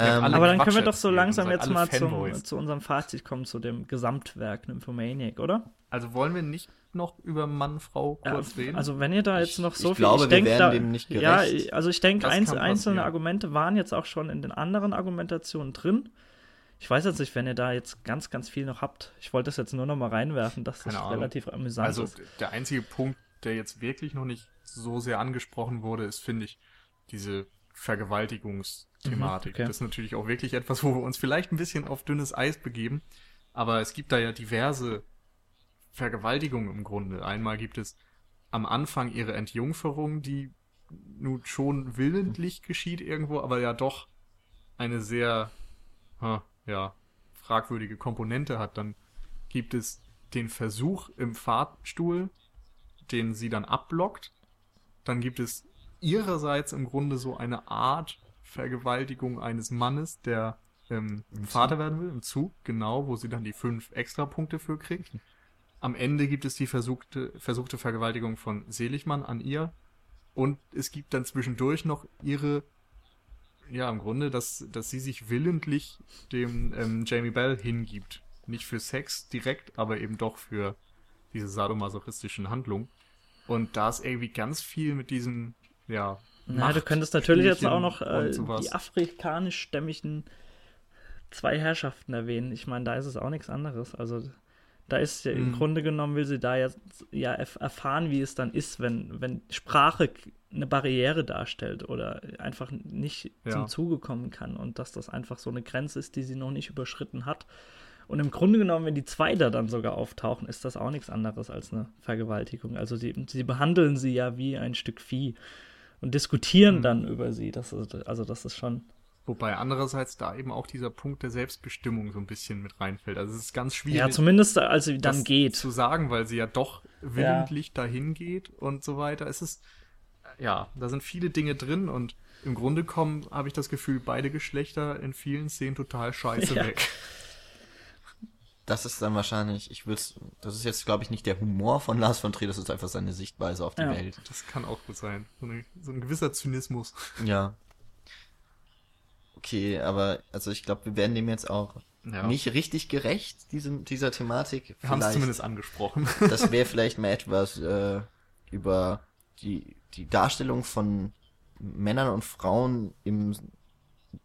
[SPEAKER 3] Ähm, aber dann können wir doch so langsam jetzt mal zum, zu unserem Fazit kommen, zu dem Gesamtwerk Nymphomaniac, oder?
[SPEAKER 2] Also wollen wir nicht noch über Mann, Frau kurz
[SPEAKER 3] ja,
[SPEAKER 2] reden?
[SPEAKER 3] Also wenn ihr da jetzt noch so
[SPEAKER 1] ich viel... Glaube, ich glaube, wir werden dem nicht
[SPEAKER 3] gerecht. Ja, also ich denke, einz einzelne Argumente waren jetzt auch schon in den anderen Argumentationen drin. Ich weiß jetzt nicht, wenn ihr da jetzt ganz, ganz viel noch habt. Ich wollte das jetzt nur noch mal reinwerfen, dass das Keine relativ Ahnung. amüsant
[SPEAKER 2] also,
[SPEAKER 3] ist.
[SPEAKER 2] Also der einzige Punkt, der jetzt wirklich noch nicht so sehr angesprochen wurde, ist, finde ich, diese Vergewaltigungsthematik. Mhm, okay. Das ist natürlich auch wirklich etwas, wo wir uns vielleicht ein bisschen auf dünnes Eis begeben. Aber es gibt da ja diverse Vergewaltigungen im Grunde. Einmal gibt es am Anfang ihre Entjungferung, die nun schon willentlich geschieht irgendwo, aber ja doch eine sehr, ja, fragwürdige Komponente hat. Dann gibt es den Versuch im Fahrstuhl, den sie dann abblockt. Dann gibt es ihrerseits im Grunde so eine Art Vergewaltigung eines Mannes, der ähm, Vater werden will, im Zug, genau, wo sie dann die fünf Extrapunkte für kriegt. Am Ende gibt es die versuchte, versuchte Vergewaltigung von Seligmann an ihr. Und es gibt dann zwischendurch noch ihre, ja, im Grunde, dass, dass sie sich willentlich dem ähm, Jamie Bell hingibt. Nicht für Sex direkt, aber eben doch für diese sadomasochistischen Handlungen. Und da ist irgendwie ganz viel mit diesem ja.
[SPEAKER 3] Na, du könntest natürlich jetzt auch noch äh, die afrikanisch-stämmigen zwei Herrschaften erwähnen. Ich meine, da ist es auch nichts anderes. Also da ist ja, mhm. im Grunde genommen will sie da ja, ja erfahren, wie es dann ist, wenn, wenn Sprache eine Barriere darstellt oder einfach nicht ja. zum Zuge kommen kann und dass das einfach so eine Grenze ist, die sie noch nicht überschritten hat. Und im Grunde genommen, wenn die zwei da dann sogar auftauchen, ist das auch nichts anderes als eine Vergewaltigung. Also sie, sie behandeln sie ja wie ein Stück Vieh und diskutieren mhm. dann über sie. Das ist, also das ist schon.
[SPEAKER 2] Wobei andererseits da eben auch dieser Punkt der Selbstbestimmung so ein bisschen mit reinfällt. Also es ist ganz schwierig.
[SPEAKER 3] Ja, zumindest als sie dann geht.
[SPEAKER 2] Zu sagen, weil sie ja doch willentlich ja. dahin geht und so weiter. Es ist, ja, da sind viele Dinge drin und im Grunde kommen, habe ich das Gefühl, beide Geschlechter in vielen Szenen total scheiße ja. weg <laughs>
[SPEAKER 1] das ist dann wahrscheinlich, ich würde das ist jetzt, glaube ich, nicht der Humor von Lars von Trier, das ist einfach seine Sichtweise auf die ja, Welt.
[SPEAKER 2] Das kann auch gut sein. So, eine, so ein gewisser Zynismus.
[SPEAKER 1] Ja. Okay, aber also ich glaube, wir werden dem jetzt auch ja. nicht richtig gerecht, diesem, dieser Thematik.
[SPEAKER 2] Wir haben es zumindest angesprochen.
[SPEAKER 1] das wäre <laughs> vielleicht mal etwas äh, über die, die Darstellung von Männern und Frauen im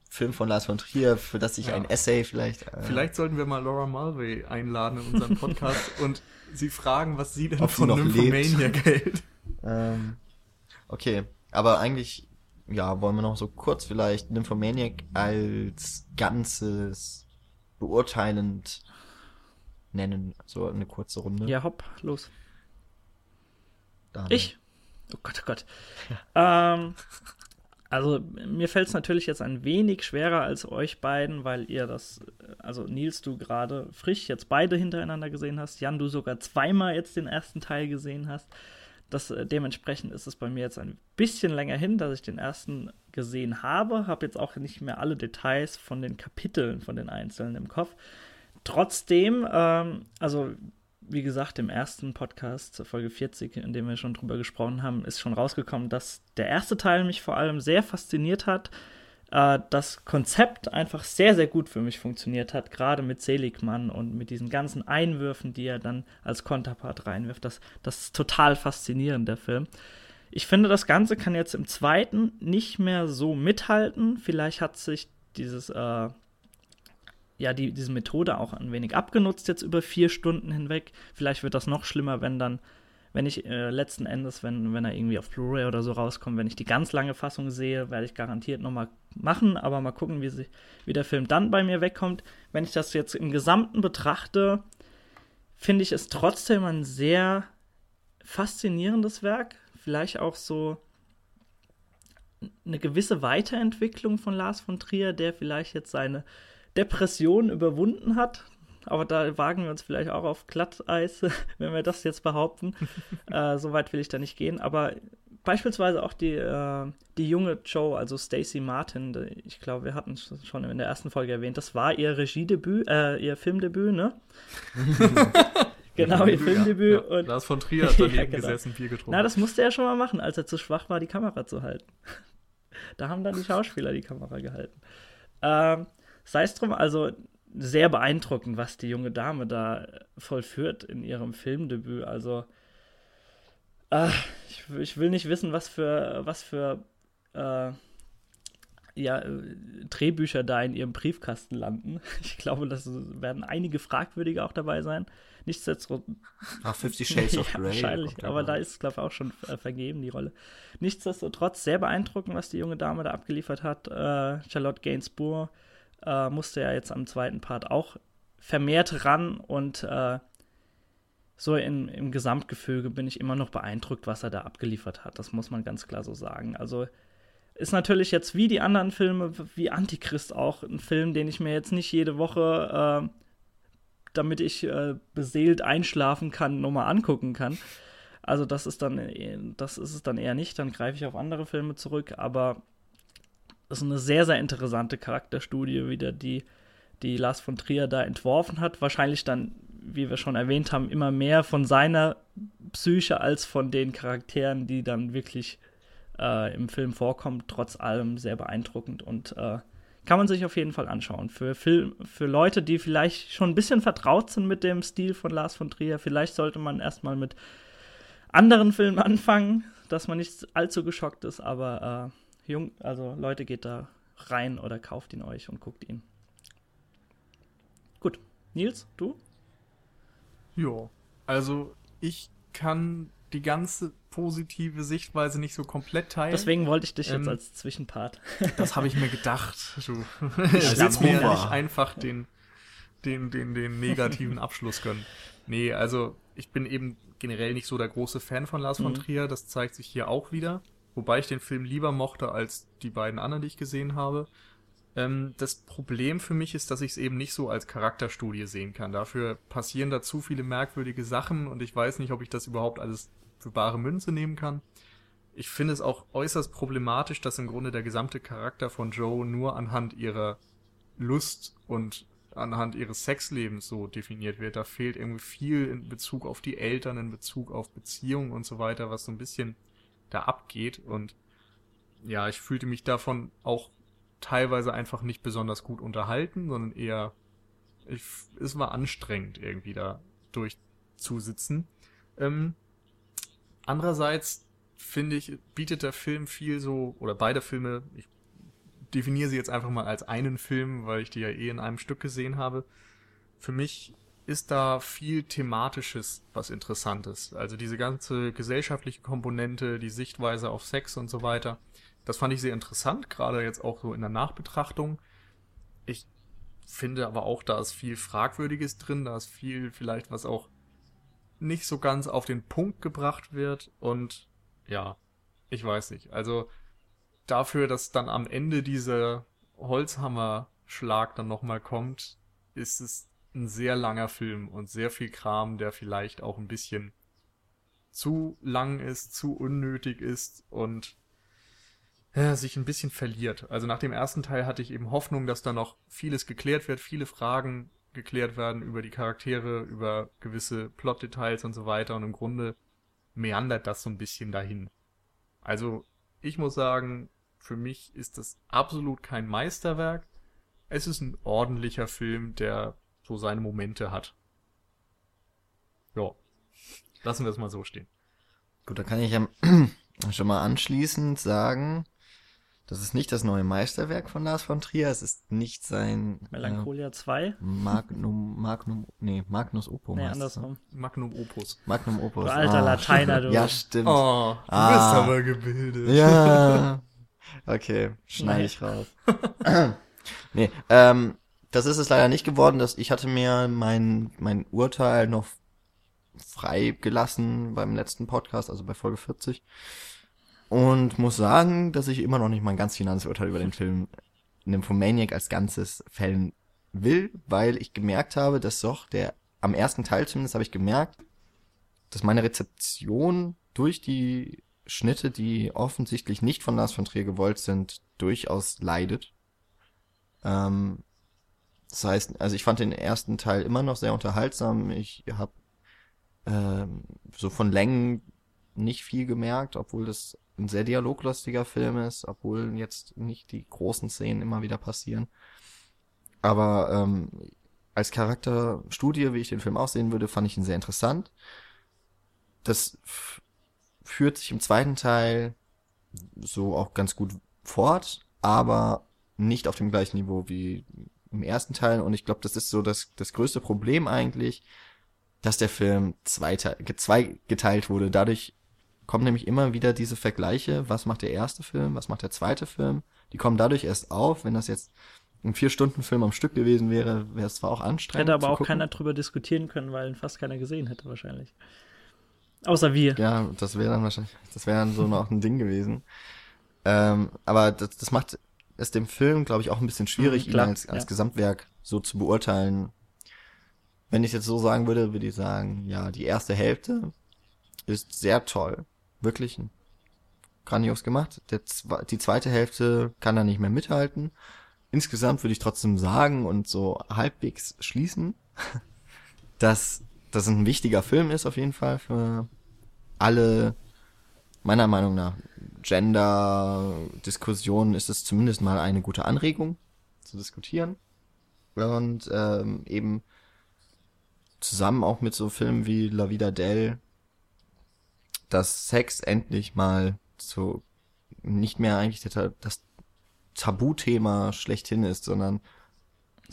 [SPEAKER 1] Film von Lars von Trier, für das ich ja. ein Essay vielleicht.
[SPEAKER 2] Äh, vielleicht sollten wir mal Laura Mulvey einladen in unseren Podcast <laughs> und sie fragen, was sie denn
[SPEAKER 1] Ob von
[SPEAKER 2] Nymphomania hält.
[SPEAKER 1] Ähm, okay, aber eigentlich, ja, wollen wir noch so kurz vielleicht Nymphomaniac als Ganzes beurteilend nennen, so eine kurze Runde.
[SPEAKER 3] Ja, hopp, los. Dann. Ich? Oh Gott, oh Gott. Ja. <laughs> Ähm, also mir fällt es natürlich jetzt ein wenig schwerer als euch beiden, weil ihr das, also Nils, du gerade frisch jetzt beide hintereinander gesehen hast, Jan, du sogar zweimal jetzt den ersten Teil gesehen hast. Das, äh, dementsprechend ist es bei mir jetzt ein bisschen länger hin, dass ich den ersten gesehen habe. Habe jetzt auch nicht mehr alle Details von den Kapiteln, von den einzelnen im Kopf. Trotzdem, ähm, also wie gesagt, im ersten Podcast, Folge 40, in dem wir schon drüber gesprochen haben, ist schon rausgekommen, dass der erste Teil mich vor allem sehr fasziniert hat. Äh, das Konzept einfach sehr, sehr gut für mich funktioniert hat, gerade mit Seligmann und mit diesen ganzen Einwürfen, die er dann als Konterpart reinwirft. Das, das ist total faszinierend, der Film. Ich finde, das Ganze kann jetzt im zweiten nicht mehr so mithalten. Vielleicht hat sich dieses äh, ja die, diese Methode auch ein wenig abgenutzt jetzt über vier Stunden hinweg. Vielleicht wird das noch schlimmer, wenn dann, wenn ich äh, letzten Endes, wenn, wenn er irgendwie auf Blu-ray oder so rauskommt, wenn ich die ganz lange Fassung sehe, werde ich garantiert nochmal machen, aber mal gucken, wie, sich, wie der Film dann bei mir wegkommt. Wenn ich das jetzt im Gesamten betrachte, finde ich es trotzdem ein sehr faszinierendes Werk. Vielleicht auch so eine gewisse Weiterentwicklung von Lars von Trier, der vielleicht jetzt seine Depression überwunden hat. Aber da wagen wir uns vielleicht auch auf Glatteis, <laughs> wenn wir das jetzt behaupten. <laughs> äh, so weit will ich da nicht gehen. Aber beispielsweise auch die, äh, die junge Joe, also Stacey Martin, ich glaube, wir hatten es schon in der ersten Folge erwähnt, das war ihr Regiedebüt, äh, ihr Filmdebüt, ne? <laughs> genau, ihr Filmdebüt. Ja,
[SPEAKER 2] ja. Und Lars von Trier hat daneben ja, genau. gesessen, Bier getrunken.
[SPEAKER 3] Na, das musste er schon mal machen, als er zu schwach war, die Kamera zu halten. da haben dann die Schauspieler die Kamera gehalten. Ähm, sei es drum, also sehr beeindruckend, was die junge Dame da vollführt in ihrem Filmdebüt. Also äh, ich, ich, will nicht wissen, was für, was für äh, ja, Drehbücher da in ihrem Briefkasten landen. <laughs> Ich glaube, das werden einige fragwürdige auch dabei sein. Nichtsdestotrotz.
[SPEAKER 1] Ach, 50 Shades of <laughs>
[SPEAKER 3] Grey. Ja, wahrscheinlich, aber da ist, glaube ich, auch schon äh, vergeben, die Rolle. Nichtsdestotrotz sehr beeindruckend, was die junge Dame da abgeliefert hat. Äh, Charlotte Gainsbourg äh, musste ja jetzt am zweiten Part auch vermehrt ran und äh, so in, im Gesamtgefüge bin ich immer noch beeindruckt, was er da abgeliefert hat. Das muss man ganz klar so sagen. Also ist natürlich jetzt wie die anderen Filme, wie Antichrist auch, ein Film, den ich mir jetzt nicht jede Woche, äh, damit ich äh, beseelt einschlafen kann, nochmal angucken kann. Also das ist dann, das ist es dann eher nicht. Dann greife ich auf andere Filme zurück. Aber ist eine sehr, sehr interessante Charakterstudie, wieder die, die Lars von Trier da entworfen hat. Wahrscheinlich dann wie wir schon erwähnt haben, immer mehr von seiner Psyche als von den Charakteren, die dann wirklich äh, im Film vorkommen. Trotz allem sehr beeindruckend und äh, kann man sich auf jeden Fall anschauen. Für, Film, für Leute, die vielleicht schon ein bisschen vertraut sind mit dem Stil von Lars von Trier, vielleicht sollte man erstmal mit anderen Filmen anfangen, dass man nicht allzu geschockt ist, aber äh, jung, also Leute, geht da rein oder kauft ihn euch und guckt ihn. Gut. Nils, du?
[SPEAKER 2] Ja, also ich kann die ganze positive Sichtweise nicht so komplett teilen.
[SPEAKER 3] Deswegen wollte ich dich ähm, jetzt als Zwischenpart. <laughs>
[SPEAKER 2] Das habe ich mir gedacht. Du <laughs> willst mir ja nicht einfach den, den, den, den negativen Abschluss gönnen. Nee, also ich bin eben generell nicht so der große Fan von Lars mhm. von Trier. Das zeigt sich hier auch wieder. Wobei ich den Film lieber mochte als die beiden anderen, die ich gesehen habe. Ähm, das Problem für mich ist, dass ich es eben nicht so als Charakterstudie sehen kann. Dafür passieren da zu viele merkwürdige Sachen und ich weiß nicht, ob ich das überhaupt alles für bare Münze nehmen kann. Ich finde es auch äußerst problematisch, dass im Grunde der gesamte Charakter von Joe nur anhand ihrer Lust und anhand ihres Sexlebens so definiert wird. Da fehlt irgendwie viel in Bezug auf die Eltern, in Bezug auf Beziehungen und so weiter, was so ein bisschen da abgeht. Und ja, ich fühlte mich davon auch teilweise einfach nicht besonders gut unterhalten, sondern eher, ich, es war anstrengend irgendwie da durchzusitzen. Ähm, andererseits finde ich, bietet der Film viel so, oder beide Filme, ich definiere sie jetzt einfach mal als einen Film, weil ich die ja eh in einem Stück gesehen habe. Für mich ist da viel thematisches, was interessantes. Also diese ganze gesellschaftliche Komponente, die Sichtweise auf Sex und so weiter. Das fand ich sehr interessant, gerade jetzt auch so in der Nachbetrachtung. Ich finde aber auch, da ist viel Fragwürdiges drin, da ist viel vielleicht, was auch nicht so ganz auf den Punkt gebracht wird und ja, ich weiß nicht. Also dafür, dass dann am Ende dieser Holzhammer-Schlag dann nochmal kommt, ist es ein sehr langer Film und sehr viel Kram, der vielleicht auch ein bisschen zu lang ist, zu unnötig ist und ja, sich ein bisschen verliert. Also nach dem ersten Teil hatte ich eben Hoffnung, dass da noch vieles geklärt wird, viele Fragen geklärt werden über die Charaktere, über gewisse Plotdetails und so weiter und im Grunde meandert das so ein bisschen dahin. Also ich muss sagen, für mich ist das absolut kein Meisterwerk. Es ist ein ordentlicher Film, der so seine Momente hat. Ja, lassen wir es mal so stehen.
[SPEAKER 1] Gut, da kann ich ja <clears throat> schon mal anschließend sagen, das ist nicht das neue Meisterwerk von Lars von Trier, es ist nicht sein
[SPEAKER 3] Melancholia äh, 2.
[SPEAKER 1] Magnum, Magnum, nee, Magnus Opus. Nee,
[SPEAKER 3] andersrum.
[SPEAKER 2] Magnum Opus.
[SPEAKER 1] Magnum Opus. Du
[SPEAKER 3] alter ah. Lateiner, du. <laughs>
[SPEAKER 1] Ja, stimmt.
[SPEAKER 2] Oh, du ah. bist aber gebildet.
[SPEAKER 1] Ja. <laughs> Okay, schneide ich raus. <clears throat> nee, ähm, das ist es leider nicht geworden, dass ich hatte mir mein, mein Urteil noch freigelassen beim letzten Podcast, also bei Folge 40. Und muss sagen, dass ich immer noch nicht mal ein ganz finales Urteil über den Film Nymphomaniac als Ganzes fällen will, weil ich gemerkt habe, dass doch der, am ersten Teil zumindest habe ich gemerkt, dass meine Rezeption durch die Schnitte, die offensichtlich nicht von Lars von Trier gewollt sind, durchaus leidet. Ähm, das heißt, also ich fand den ersten Teil immer noch sehr unterhaltsam. Ich habe ähm, so von Längen nicht viel gemerkt, obwohl das ein sehr dialoglustiger Film ist, obwohl jetzt nicht die großen Szenen immer wieder passieren. Aber ähm, als Charakterstudie, wie ich den Film aussehen würde, fand ich ihn sehr interessant. Das führt sich im zweiten Teil so auch ganz gut fort, aber nicht auf dem gleichen Niveau wie im ersten Teil. Und ich glaube, das ist so das, das größte Problem eigentlich, dass der Film zweite, zwei geteilt wurde. Dadurch kommen nämlich immer wieder diese Vergleiche, was macht der erste Film, was macht der zweite Film. Die kommen dadurch erst auf, wenn das jetzt ein Vier-Stunden-Film am Stück gewesen wäre, wäre es zwar auch anstrengend.
[SPEAKER 3] Hätte aber auch gucken. keiner drüber diskutieren können, weil ihn fast keiner gesehen hätte, wahrscheinlich. Außer wir.
[SPEAKER 1] Ja, das wäre dann wahrscheinlich, das wäre dann so noch ein Ding gewesen. Ähm, aber das, das macht es dem Film, glaube ich, auch ein bisschen schwierig, mhm, ihn als, als ja. Gesamtwerk so zu beurteilen. Wenn ich jetzt so sagen würde, würde ich sagen, ja, die erste Hälfte ist sehr toll. Wirklich grandios gemacht. Der, die zweite Hälfte kann da nicht mehr mithalten. Insgesamt würde ich trotzdem sagen und so halbwegs schließen, <laughs> dass das ein wichtiger Film ist auf jeden Fall für alle, meiner Meinung nach, Gender-Diskussionen ist es zumindest mal eine gute Anregung zu diskutieren. Und ähm, eben zusammen auch mit so Filmen wie La Vida Del, dass Sex endlich mal so nicht mehr eigentlich das Tabuthema schlechthin ist, sondern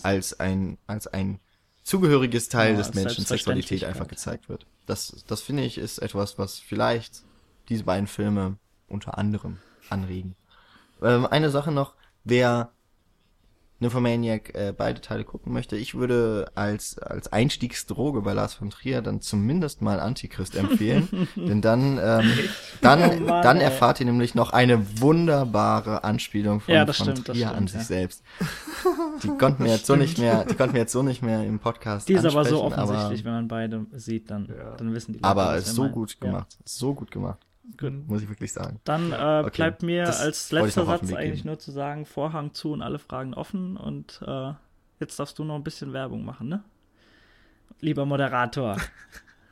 [SPEAKER 1] als ein, als ein zugehöriges Teil ja, des Menschen Sexualität einfach gezeigt wird. Das, das finde ich ist etwas, was vielleicht diese beiden Filme unter anderem anregen. Ähm, eine Sache noch, wer Nymphomaniac äh, beide Teile gucken möchte, ich würde als, als Einstiegsdroge bei Lars von Trier dann zumindest mal Antichrist empfehlen. <laughs> denn dann, ähm, dann, oh Mann, dann erfahrt ihr nämlich noch eine wunderbare Anspielung von,
[SPEAKER 3] ja,
[SPEAKER 1] von
[SPEAKER 3] stimmt,
[SPEAKER 1] Trier
[SPEAKER 3] stimmt,
[SPEAKER 1] an sich ja. selbst. Die konnten wir jetzt so <laughs> nicht mehr, die konnten wir jetzt so nicht mehr im Podcast
[SPEAKER 3] Die ist aber so offensichtlich, aber, wenn man beide sieht, dann, ja. dann wissen die
[SPEAKER 1] Leute, Aber ist so gut gemacht. So gut gemacht. Gut. Muss ich wirklich sagen.
[SPEAKER 3] Dann äh, okay. bleibt mir das als letzter Satz eigentlich nur zu sagen, Vorhang zu und alle Fragen offen. Und äh, jetzt darfst du noch ein bisschen Werbung machen, ne? Lieber Moderator. <laughs>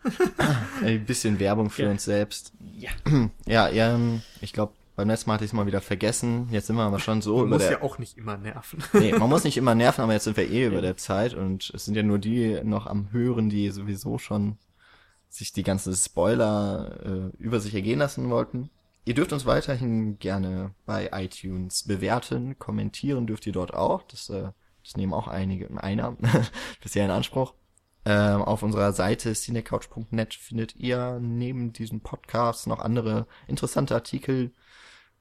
[SPEAKER 3] <laughs>
[SPEAKER 1] ein bisschen Werbung für ja. uns selbst.
[SPEAKER 3] Ja. <clears throat>
[SPEAKER 1] Ja, ähm, ich glaube, beim letzten Mal hatte ich es mal wieder vergessen. Jetzt sind wir aber schon so
[SPEAKER 2] man
[SPEAKER 1] über
[SPEAKER 2] muss
[SPEAKER 1] der...
[SPEAKER 2] ja auch nicht immer nerven.
[SPEAKER 1] nee, man muss nicht immer nerven, aber jetzt sind wir eh <laughs> über der Zeit und es sind ja nur die noch am Hören, die sowieso schon sich die ganzen Spoiler äh, über sich ergehen lassen wollten. Ihr dürft uns weiterhin gerne bei iTunes bewerten, kommentieren dürft ihr dort auch. Das, äh, das nehmen auch einige, einer <laughs> bisher in Anspruch. Ähm, auf unserer Seite cinecouch.net findet ihr neben diesem Podcast noch andere interessante Artikel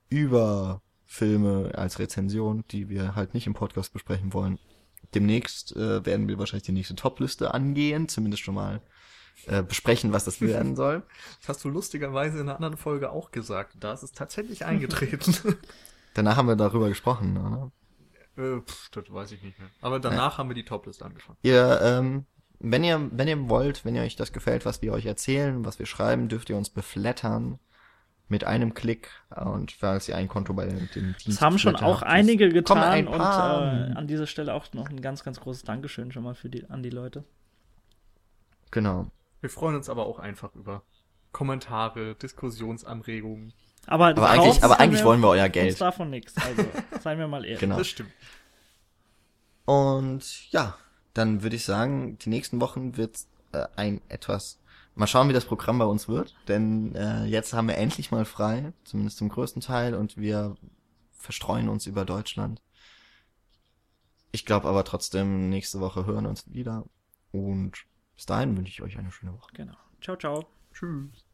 [SPEAKER 1] über Filme als Rezension, die wir halt nicht im Podcast besprechen wollen. Demnächst äh, werden wir wahrscheinlich die nächste Topliste angehen, zumindest schon mal äh, besprechen, was das <laughs> werden soll.
[SPEAKER 2] Das hast du lustigerweise in einer anderen Folge auch gesagt. Da ist es tatsächlich eingetreten. <laughs>
[SPEAKER 1] danach haben wir darüber gesprochen, oder?
[SPEAKER 2] Äh, pff, das weiß ich nicht mehr. Aber danach ja. haben wir die Toplist angefangen.
[SPEAKER 1] Ihr, ähm, wenn ihr, wenn ihr wollt, wenn ihr euch das gefällt, was wir euch erzählen, was wir schreiben, dürft ihr uns beflattern mit einem Klick und falls ihr ein Konto bei dem Dienst
[SPEAKER 3] Das haben schon auch habt, einige getan ein und äh, an dieser Stelle auch noch ein ganz, ganz großes Dankeschön schon mal für die, an die Leute.
[SPEAKER 1] Genau.
[SPEAKER 2] Wir freuen uns aber auch einfach über Kommentare, Diskussionsanregungen.
[SPEAKER 3] Aber,
[SPEAKER 1] aber eigentlich, aber eigentlich wir wollen wir euer Geld. Uns
[SPEAKER 3] davon nichts. Also, <laughs> seien wir mal ehrlich.
[SPEAKER 1] Genau.
[SPEAKER 2] Das stimmt.
[SPEAKER 1] Und ja, dann würde ich sagen, die nächsten Wochen wird äh, ein etwas. Mal schauen, wie das Programm bei uns wird, denn äh, jetzt haben wir endlich mal frei, zumindest zum größten Teil, und wir verstreuen uns über Deutschland. Ich glaube aber trotzdem, nächste Woche hören wir uns wieder und bis dahin wünsche ich euch eine schöne Woche.
[SPEAKER 3] Genau. Ciao, ciao.
[SPEAKER 1] Tschüss.